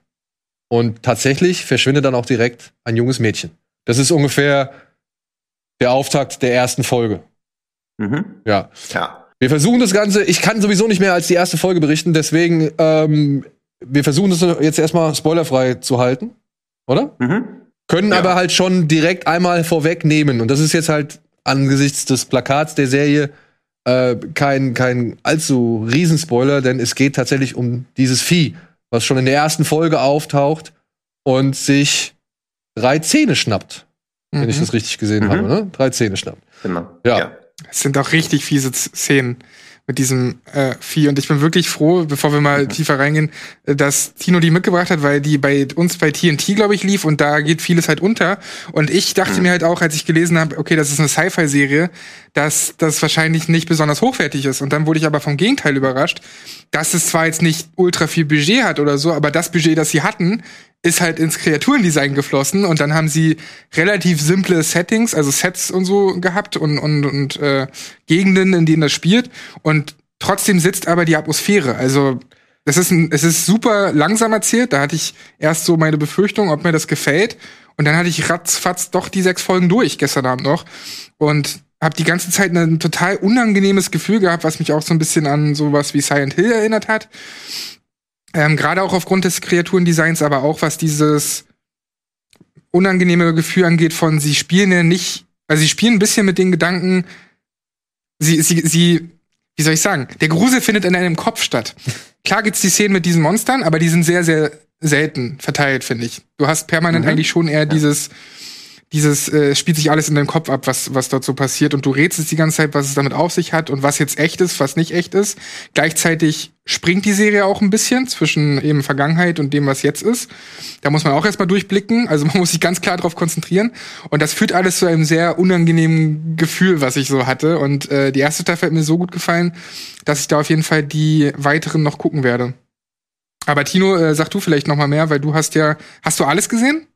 Und tatsächlich verschwindet dann auch direkt ein junges Mädchen. Das ist ungefähr der Auftakt der ersten Folge. Mhm. Ja. Ja. Wir versuchen das Ganze, ich kann sowieso nicht mehr als die erste Folge berichten, deswegen, ähm, wir versuchen das jetzt erstmal spoilerfrei zu halten, oder? Mhm. Können Ja. aber halt schon direkt einmal vorwegnehmen. Und das ist jetzt halt angesichts des Plakats der Serie äh, kein, kein allzu Riesenspoiler, denn es geht tatsächlich um dieses Vieh, was schon in der ersten Folge auftaucht und sich drei Zähne schnappt. Wenn ich Mhm. das richtig gesehen Mhm. habe, ne? Drei Zähne schnappt. Genau. Ja. Es sind auch richtig fiese Szenen mit diesem äh, Vieh. Und ich bin wirklich froh, bevor wir mal tiefer reingehen, äh, dass Tino die mitgebracht hat, weil die bei uns bei TNT, glaube ich, lief und da geht vieles halt unter. Und ich dachte mir halt auch, als ich gelesen habe, okay, das ist eine Sci-Fi-Serie, dass das wahrscheinlich nicht besonders hochwertig ist. Und dann wurde ich aber vom Gegenteil überrascht, dass es zwar jetzt nicht ultra viel Budget hat oder so, aber das Budget, das sie hatten, ist halt ins Kreaturendesign geflossen und dann haben sie relativ simple Settings, also Sets und so gehabt und, und, und äh, Gegenden, in denen das spielt und trotzdem sitzt aber die Atmosphäre. Also es ist, ein, es ist super langsam erzählt, da hatte ich erst so meine Befürchtung, ob mir das gefällt und dann hatte ich ratzfatz doch die sechs Folgen durch gestern Abend noch und habe die ganze Zeit ein total unangenehmes Gefühl gehabt, was mich auch so ein bisschen an sowas wie Silent Hill erinnert hat. Ähm, Gerade auch aufgrund des Kreaturendesigns, aber auch was dieses unangenehme Gefühl angeht von, sie spielen ja nicht, also sie spielen ein bisschen mit den Gedanken, sie, sie, sie, wie soll ich sagen, der Grusel findet in einem Kopf statt. Klar gibt's die Szenen mit diesen Monstern, aber die sind sehr, sehr selten verteilt, finde ich. Du hast permanent Mhm. eigentlich schon eher dieses, dieses äh, spielt sich alles in deinem Kopf ab, was, was dort so passiert und du rätselst die ganze Zeit, was es damit auf sich hat und was jetzt echt ist, was nicht echt ist. Gleichzeitig springt die Serie auch ein bisschen zwischen eben Vergangenheit und dem, was jetzt ist. Da muss man auch erstmal durchblicken, also man muss sich ganz klar darauf konzentrieren und das führt alles zu einem sehr unangenehmen Gefühl, was ich so hatte und äh, die erste Staffel hat mir so gut gefallen, dass ich da auf jeden Fall die weiteren noch gucken werde. Aber Tino, äh, sag du vielleicht noch mal mehr, weil du hast ja, hast du alles gesehen?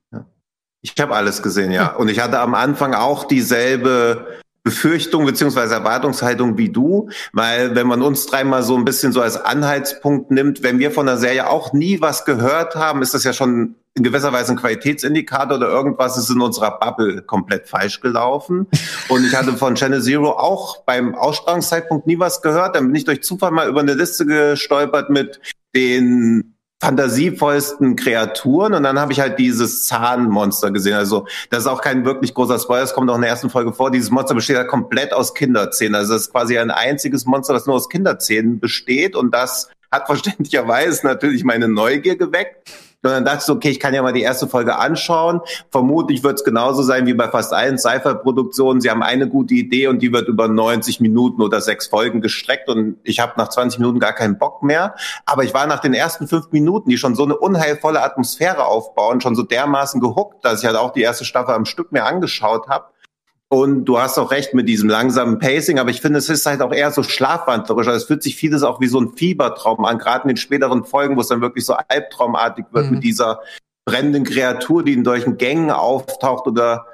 Ich habe alles gesehen, ja. Und ich hatte am Anfang auch dieselbe Befürchtung beziehungsweise Erwartungshaltung wie du, weil wenn man uns dreimal so ein bisschen so als Anhaltspunkt nimmt, wenn wir von der Serie auch nie was gehört haben, ist das ja schon in gewisser Weise ein Qualitätsindikator oder irgendwas ist in unserer Bubble komplett falsch gelaufen. Und ich hatte von Channel Zero auch beim Ausstrahlungszeitpunkt nie was gehört. Dann bin ich durch Zufall mal über eine Liste gestolpert mit den fantasievollsten Kreaturen und dann habe ich halt dieses Zahnmonster gesehen. Also das ist auch kein wirklich großer Spoiler, das kommt auch in der ersten Folge vor. Dieses Monster besteht ja komplett aus Kinderzähnen. Also das ist quasi ein einziges Monster, das nur aus Kinderzähnen besteht und das hat verständlicherweise natürlich meine Neugier geweckt. Dann dachte so, okay, ich kann ja mal die erste Folge anschauen. Vermutlich wird es genauso sein wie bei fast allen Sci-Fi-Produktionen. Sie haben eine gute Idee und die wird über 90 Minuten oder sechs Folgen gestreckt und ich habe nach 20 Minuten gar keinen Bock mehr. Aber ich war nach den ersten fünf Minuten, die schon so eine unheilvolle Atmosphäre aufbauen, schon so dermaßen gehuckt, dass ich halt auch die erste Staffel am Stück mir angeschaut habe. Und du hast auch recht mit diesem langsamen Pacing, aber ich finde, es ist halt auch eher so schlafwandlerisch. Also es fühlt sich vieles auch wie so ein Fiebertraum an, gerade in den späteren Folgen, wo es dann wirklich so albtraumartig wird Mhm. mit dieser brennenden Kreatur, die in solchen Gängen auftaucht oder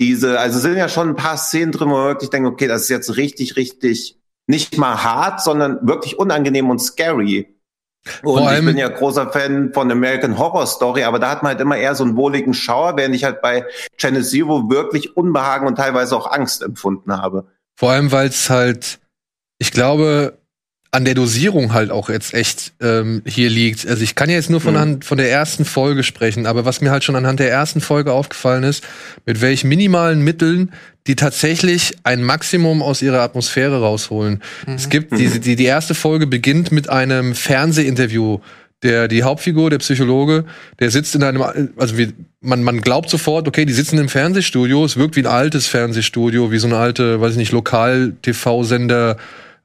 diese, also es sind ja schon ein paar Szenen drin, wo man wirklich denkt, okay, das ist jetzt richtig, richtig nicht mal hart, sondern wirklich unangenehm und scary. Und Vor ich bin ja großer Fan von American Horror Story, aber da hat man halt immer eher so einen wohligen Schauer, während ich halt bei Channel Zero wirklich Unbehagen und teilweise auch Angst empfunden habe. Vor allem, weil es halt, ich glaube, an der Dosierung halt auch jetzt echt ähm, hier liegt. Also ich kann ja jetzt nur von, mhm. von der ersten Folge sprechen, aber was mir halt schon anhand der ersten Folge aufgefallen ist, mit welchen minimalen Mitteln die tatsächlich ein Maximum aus ihrer Atmosphäre rausholen. Mhm. Es gibt diese, die, die erste Folge beginnt mit einem Fernsehinterview. Der, die Hauptfigur, der Psychologe, der sitzt in einem, also wie, man, man glaubt sofort, okay, die sitzen im Fernsehstudio, es wirkt wie ein altes Fernsehstudio, wie so eine alte, weiß ich nicht, Lokal-TV-Sender,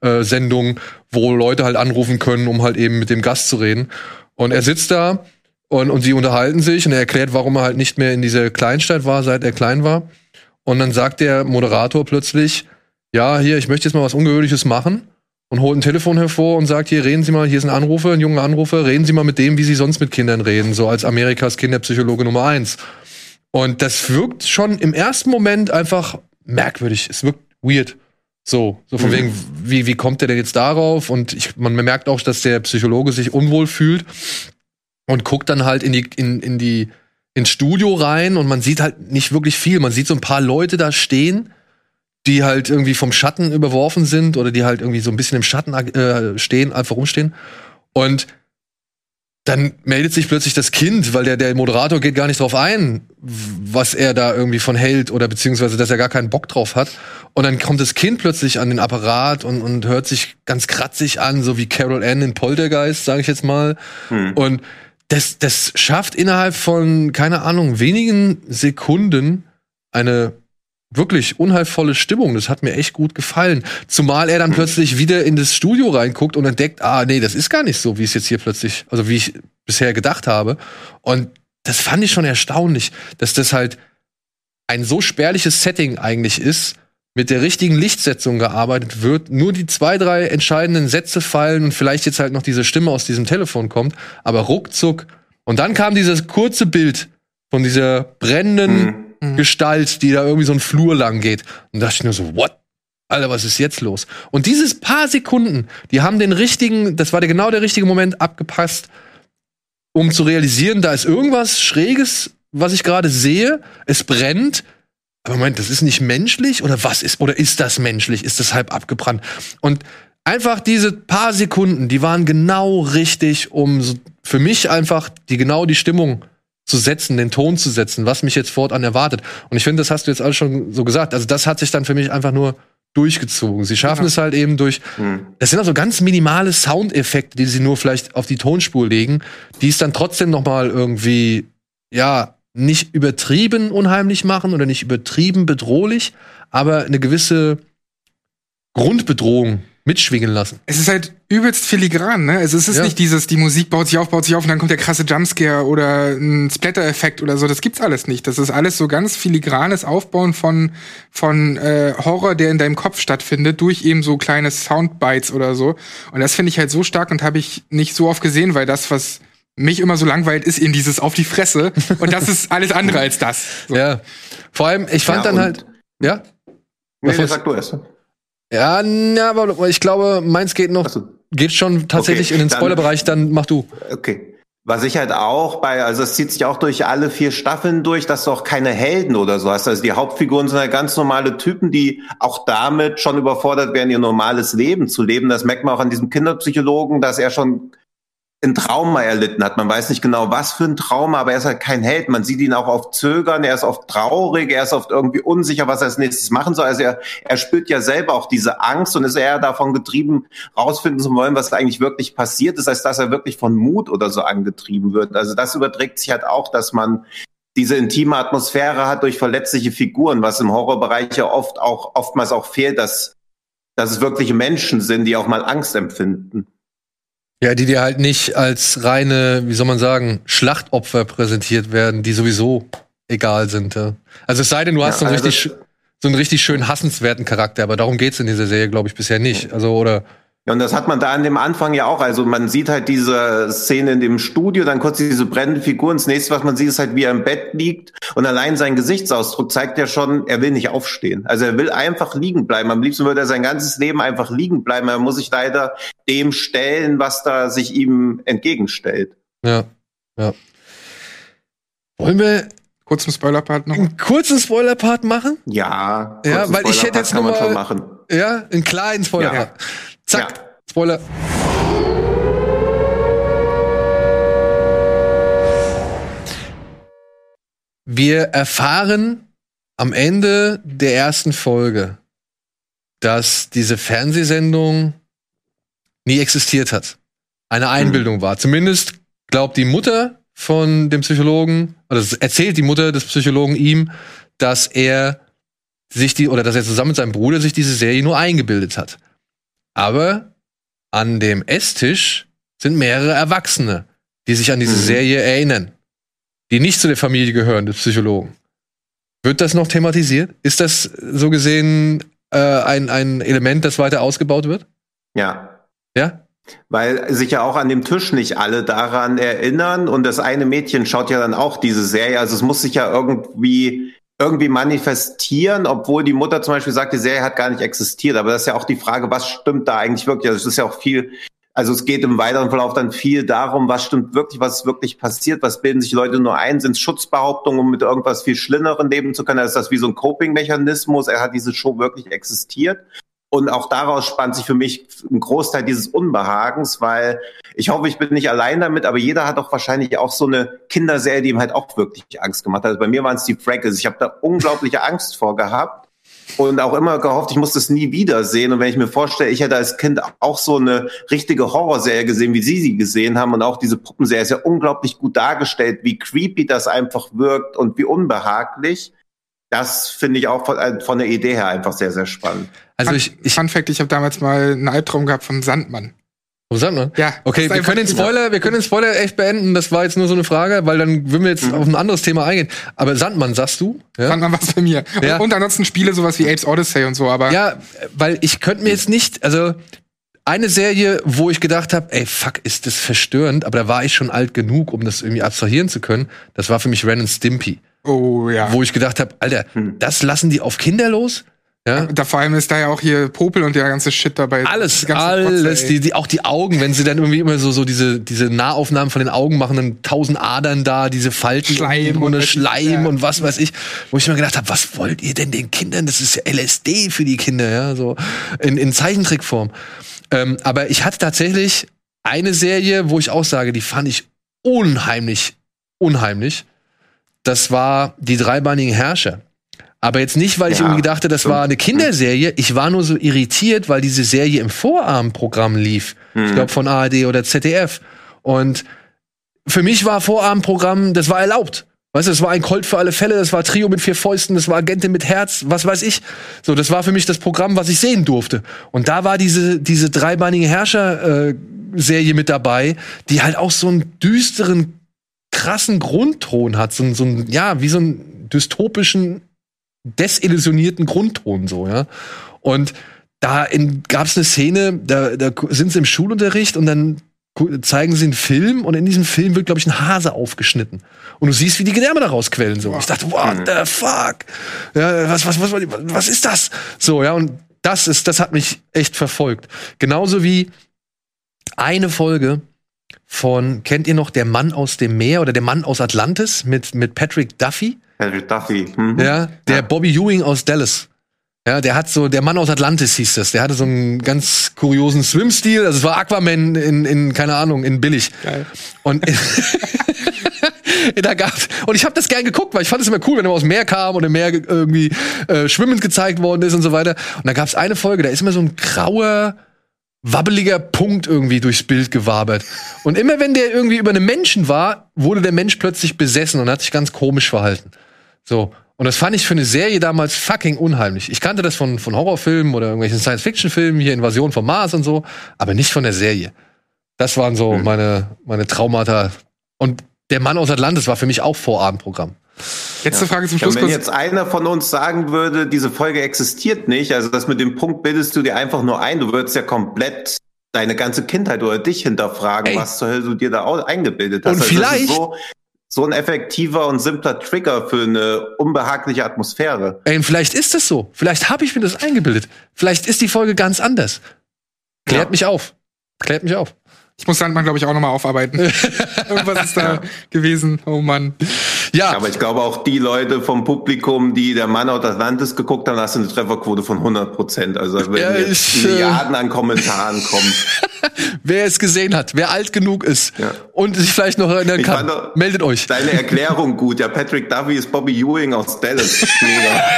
äh, Sendung, wo Leute halt anrufen können, um halt eben mit dem Gast zu reden. Und er sitzt da und, und sie unterhalten sich und er erklärt, warum er halt nicht mehr in dieser Kleinstadt war, seit er klein war. Und dann sagt der Moderator plötzlich, ja, hier, ich möchte jetzt mal was Ungewöhnliches machen und holt ein Telefon hervor und sagt, hier, reden Sie mal, hier ist ein Anrufer, ein junger Anrufer, reden Sie mal mit dem, wie Sie sonst mit Kindern reden, so als Amerikas Kinderpsychologe Nummer eins. Und das wirkt schon im ersten Moment einfach merkwürdig. Es wirkt weird. So, so von mhm. wegen, wie, wie kommt der denn jetzt darauf? Und ich, man merkt auch, dass der Psychologe sich unwohl fühlt und guckt dann halt in die, in, in die, ins Studio rein und man sieht halt nicht wirklich viel. Man sieht so ein paar Leute da stehen, die halt irgendwie vom Schatten überworfen sind oder die halt irgendwie so ein bisschen im Schatten äh, stehen, einfach rumstehen. Und dann meldet sich plötzlich das Kind, weil der, der Moderator geht gar nicht drauf ein, was er da irgendwie von hält oder beziehungsweise, dass er gar keinen Bock drauf hat. Und dann kommt das Kind plötzlich an den Apparat und, und hört sich ganz kratzig an, so wie Carol Ann in Poltergeist, sage ich jetzt mal. Hm. Und das, das schafft innerhalb von, keine Ahnung, wenigen Sekunden eine wirklich unheilvolle Stimmung. Das hat mir echt gut gefallen. Zumal er dann plötzlich wieder in das Studio reinguckt und entdeckt, ah, nee, das ist gar nicht so, wie es jetzt hier plötzlich, also wie ich bisher gedacht habe. Und das fand ich schon erstaunlich, dass das halt ein so spärliches Setting eigentlich ist, mit der richtigen Lichtsetzung gearbeitet wird, nur die zwei, drei entscheidenden Sätze fallen und vielleicht jetzt halt noch diese Stimme aus diesem Telefon kommt, aber ruckzuck. Und dann kam dieses kurze Bild von dieser brennenden, mhm mhm. Gestalt, die da irgendwie so einen Flur lang geht. Und da dachte ich nur so, what? Alter, was ist jetzt los? Und dieses paar Sekunden, die haben den richtigen, das war der, genau der richtige Moment abgepasst, um zu realisieren, da ist irgendwas Schräges, was ich gerade sehe. Es brennt. Aber Moment, das ist nicht menschlich? Oder was ist, oder ist das menschlich? Ist das halb abgebrannt? Und einfach diese paar Sekunden, die waren genau richtig, um für mich einfach die genau die Stimmung zu setzen, den Ton zu setzen, was mich jetzt fortan erwartet. Und ich finde, das hast du jetzt alles schon so gesagt. Also das hat sich dann für mich einfach nur durchgezogen. Sie schaffen ja. es halt eben durch, mhm. das sind auch so ganz minimale Soundeffekte, die sie nur vielleicht auf die Tonspur legen, die es dann trotzdem noch mal irgendwie, ja, nicht übertrieben unheimlich machen oder nicht übertrieben bedrohlich, aber eine gewisse Grundbedrohung mitschwingen lassen. Es ist halt übelst filigran, ne? Also es ist ja. nicht dieses, die Musik baut sich auf, baut sich auf und dann kommt der krasse Jumpscare oder ein Splatter-Effekt oder so. Das gibt's alles nicht. Das ist alles so ganz filigranes Aufbauen von, von äh, Horror, der in deinem Kopf stattfindet, durch eben so kleine Soundbites oder so. Und das finde ich halt so stark und habe ich nicht so oft gesehen, weil das, was mich immer so langweilt, ist eben dieses auf die Fresse. Und das ist alles andere als das. So. Ja. Vor allem, ich fand ja, dann halt, ja? Nee, sag du erst. Ja, ja, aber ich glaube, meins geht noch, so. geht schon tatsächlich okay, in den Spoilerbereich, dann mach du. Okay. Was ich halt auch bei, also es zieht sich auch durch alle vier Staffeln durch, dass du auch keine Helden oder so hast. Also die Hauptfiguren sind ja ganz normale Typen, die auch damit schon überfordert werden, ihr normales Leben zu leben. Das merkt man auch an diesem Kinderpsychologen, dass er schon ein Trauma erlitten hat. Man weiß nicht genau, was für ein Trauma, aber er ist halt kein Held. Man sieht ihn auch oft zögern, er ist oft traurig, er ist oft irgendwie unsicher, was er als nächstes machen soll. Also er, er spürt ja selber auch diese Angst und ist eher davon getrieben, rausfinden zu wollen, was eigentlich wirklich passiert ist, als dass er wirklich von Mut oder so angetrieben wird. Also das überträgt sich halt auch, dass man diese intime Atmosphäre hat durch verletzliche Figuren, was im Horrorbereich ja oft auch, oftmals auch fehlt, dass, dass es wirkliche Menschen sind, die auch mal Angst empfinden. Ja, die dir halt nicht als reine, wie soll man sagen, Schlachtopfer präsentiert werden, die sowieso egal sind. Ja. Also es sei denn, du hast ja, so, einen also richtig, so einen richtig schön hassenswerten Charakter, aber darum geht's in dieser Serie, glaube ich, bisher nicht. Also, oder Ja, und das hat man da an dem Anfang ja auch. Also man sieht halt diese Szene in dem Studio, dann kurz diese brennende Figur. Und das nächste, was man sieht, ist halt, wie er im Bett liegt. Und allein sein Gesichtsausdruck zeigt ja schon, er will nicht aufstehen. Also er will einfach liegen bleiben. Am liebsten würde er sein ganzes Leben einfach liegen bleiben. Er muss sich leider dem stellen, was da sich ihm entgegenstellt. Ja, ja. Wollen wir Kurzen Spoiler-Part noch. einen kurzen Spoiler-Part machen? Ja, Ja, weil ich hätte jetzt kann man noch schon mal- machen. Ja, einen kleinen Spoiler-Part. Zack, Ja. Spoiler. Wir erfahren am Ende der ersten Folge, dass diese Fernsehsendung nie existiert hat. Eine Einbildung war. Zumindest glaubt die Mutter von dem Psychologen, oder erzählt die Mutter des Psychologen ihm, dass er sich die, oder dass er zusammen mit seinem Bruder sich diese Serie nur eingebildet hat. Aber an dem Esstisch sind mehrere Erwachsene, die sich an diese Mhm. Serie erinnern, die nicht zu der Familie gehören des Psychologen. Wird das noch thematisiert? Ist das so gesehen äh, ein, ein Element, das weiter ausgebaut wird? Ja. Ja? Weil sich ja auch an dem Tisch nicht alle daran erinnern und das eine Mädchen schaut ja dann auch diese Serie. Also es muss sich ja irgendwie irgendwie manifestieren, obwohl die Mutter zum Beispiel sagt, die Serie hat gar nicht existiert. Aber das ist ja auch die Frage, was stimmt da eigentlich wirklich? Also es ist ja auch viel, also es geht im weiteren Verlauf dann viel darum, was stimmt wirklich, was ist wirklich passiert, was bilden sich Leute nur ein, sind Schutzbehauptungen, um mit irgendwas viel Schlimmeren leben zu können? Also ist das wie so ein Coping-Mechanismus? Er hat diese Show wirklich existiert? Und auch daraus spannt sich für mich ein Großteil dieses Unbehagens, weil ich hoffe, ich bin nicht allein damit, aber jeder hat doch wahrscheinlich auch so eine Kinderserie, die ihm halt auch wirklich Angst gemacht hat. Also bei mir waren es die Fraggles. Ich habe da unglaubliche Angst vor gehabt und auch immer gehofft, ich muss das nie wiedersehen. Und wenn ich mir vorstelle, ich hätte als Kind auch so eine richtige Horrorserie gesehen, wie Sie sie gesehen haben und auch diese Puppenserie ist ja unglaublich gut dargestellt, wie creepy das einfach wirkt und wie unbehaglich. Das finde ich auch von, äh, von der Idee her einfach sehr, sehr spannend. Also Fun, ich, ich Fun Fact, ich habe damals mal einen Albtraum gehabt vom Sandmann. Sind wir? Ja. Okay, wir können den Spoiler, wir können den Spoiler echt beenden. Das war jetzt nur so eine Frage, weil dann würden wir jetzt auf ein anderes Thema eingehen. Aber Sandmann, sagst du? Ja? Sandmann was bei mir. Ja. Und, und ansonsten Spiele sowas wie Apes Odyssey und so, aber Ja, weil ich könnte mir jetzt nicht, also eine Serie, wo ich gedacht habe, ey, fuck, ist das verstörend, aber da war ich schon alt genug, um das irgendwie abstrahieren zu können. Das war für mich Ren and Stimpy, oh ja. wo ich gedacht habe, Alter, das lassen die auf Kinder los? Ja? Da vor allem ist da ja auch hier Popel und der ganze Shit dabei. Alles, alles, die, die, auch die Augen, wenn sie dann irgendwie immer so, so diese, diese Nahaufnahmen von den Augen machen, dann tausend Adern da, diese Falten Schleim und, und- Schleim ja. und was weiß ich, wo ich mir gedacht habe, was wollt ihr denn den Kindern? Das ist ja LSD für die Kinder, ja, so in, in Zeichentrickform. Ähm, aber ich hatte tatsächlich eine Serie, wo ich auch sage, die fand ich unheimlich, unheimlich. Das war die dreibeinigen Herrscher. Aber jetzt nicht, weil ich Ja, irgendwie dachte, das stimmt. war eine Kinderserie. Ich war nur so irritiert, weil diese Serie im Vorabendprogramm lief. Ich glaube von ARD oder ZDF. Und für mich war Vorabendprogramm, das war erlaubt. Weißt du, das war ein Colt für alle Fälle, das war Trio mit vier Fäusten, das war Agentin mit Herz, was weiß ich. So, das war für mich das Programm, was ich sehen durfte. Und da war diese, diese dreibeinige Herrscher-Serie mit dabei, die halt auch so einen düsteren, krassen Grundton hat. So, ein- so ein, ja, wie so einen dystopischen, desillusionierten Grundton, so, ja. Und da gab es eine Szene, da, da sind sie im Schulunterricht und dann zeigen sie einen Film und in diesem Film wird, glaube ich, ein Hase aufgeschnitten. Und du siehst, wie die Gedärme da rausquellen. So. Ich dachte, what the fuck? Ja, was, was, was, was ist das? So, ja, und das ist, das hat mich echt verfolgt. Genauso wie eine Folge von, kennt ihr noch Der Mann aus dem Meer oder Der Mann aus Atlantis mit, mit Patrick Duffy? Patrick Duffy. Mhm. Ja, der Ja. Bobby Ewing aus Dallas. Ja, der hat so, der Mann aus Atlantis hieß das. Der hatte so einen ganz kuriosen Swim-Stil. Also es war Aquaman in, in keine Ahnung, in billig. Geil. Und da gab's, und ich habe das gern geguckt, weil ich fand es immer cool, wenn er aus dem Meer kam und im Meer ge- irgendwie äh, schwimmend gezeigt worden ist und so weiter. Und da gab's eine Folge, da ist immer so ein grauer, wabbeliger Punkt irgendwie durchs Bild gewabert. Und immer wenn der irgendwie über einem Menschen war, wurde der Mensch plötzlich besessen und hat sich ganz komisch verhalten. So. Und das fand ich für eine Serie damals fucking unheimlich. Ich kannte das von, von Horrorfilmen oder irgendwelchen Science-Fiction-Filmen, hier Invasion vom Mars und so, aber nicht von der Serie. Das waren so Hm. meine, meine Traumata. Und der Mann aus Atlantis war für mich auch Vorabendprogramm. Letzte Frage zum Ja, Schluss und wenn jetzt einer von uns sagen würde, diese Folge existiert nicht, also das mit dem Punkt bildest du dir einfach nur ein, du würdest ja komplett deine ganze Kindheit oder dich hinterfragen, Ey. was zur Hölle du dir da eingebildet hast. Und Also das ist vielleicht- so, so ein effektiver und simpler Trigger für eine unbehagliche Atmosphäre. Ey, und vielleicht ist es so. Vielleicht habe ich mir das eingebildet. Vielleicht ist die Folge ganz anders. Klärt Ja. mich auf. Klärt mich auf. Ich muss Sandmann, glaube ich, auch nochmal aufarbeiten. Irgendwas ist da gewesen. Oh Mann. Ja, Aber ich glaube auch die Leute vom Publikum, die der Mann aus Atlantis geguckt haben, hast du eine Trefferquote von 100 Prozent. Also da Ja, ich, äh, Milliarden an Kommentaren kommen. wer es gesehen hat, wer alt genug ist Ja. und sich vielleicht noch erinnern Ich kann, meldet euch. Deine Erklärung gut. Ja, Patrick Duffy ist Bobby Ewing aus Dallas.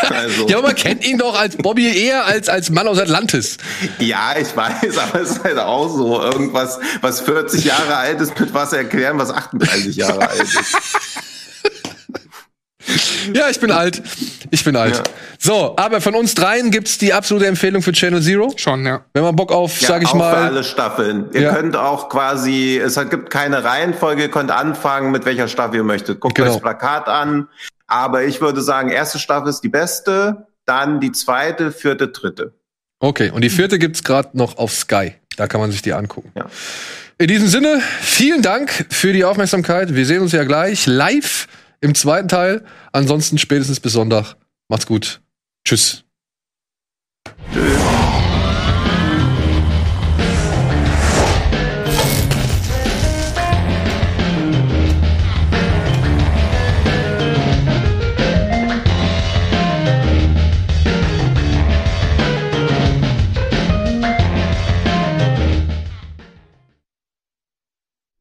Also, Ja, aber man kennt ihn doch als Bobby eher als als Mann aus Atlantis. ja, ich weiß, aber es ist halt auch so irgendwas, was 40 Jahre alt ist, mit was erklären, was 38 Jahre alt ist. Ja, ich bin alt. Ich bin alt. Ja. So, aber von uns dreien gibt's die absolute Empfehlung für Channel Zero. Schon, ja. Wenn man Bock auf, Ja, sag ich auch Für mal, alle Staffeln. Ihr Ja. könnt auch quasi, es gibt keine Reihenfolge, ihr könnt anfangen, mit welcher Staffel ihr möchtet. Guckt Genau. euch das Plakat an. Aber ich würde sagen, erste Staffel ist die beste, dann die zweite, vierte, dritte. Okay, und die vierte gibt's gerade noch auf Sky. Da kann man sich die angucken. Ja. In diesem Sinne, vielen Dank für die Aufmerksamkeit. Wir sehen uns ja gleich live im zweiten Teil. Ansonsten spätestens bis Sonntag. Macht's gut. Tschüss.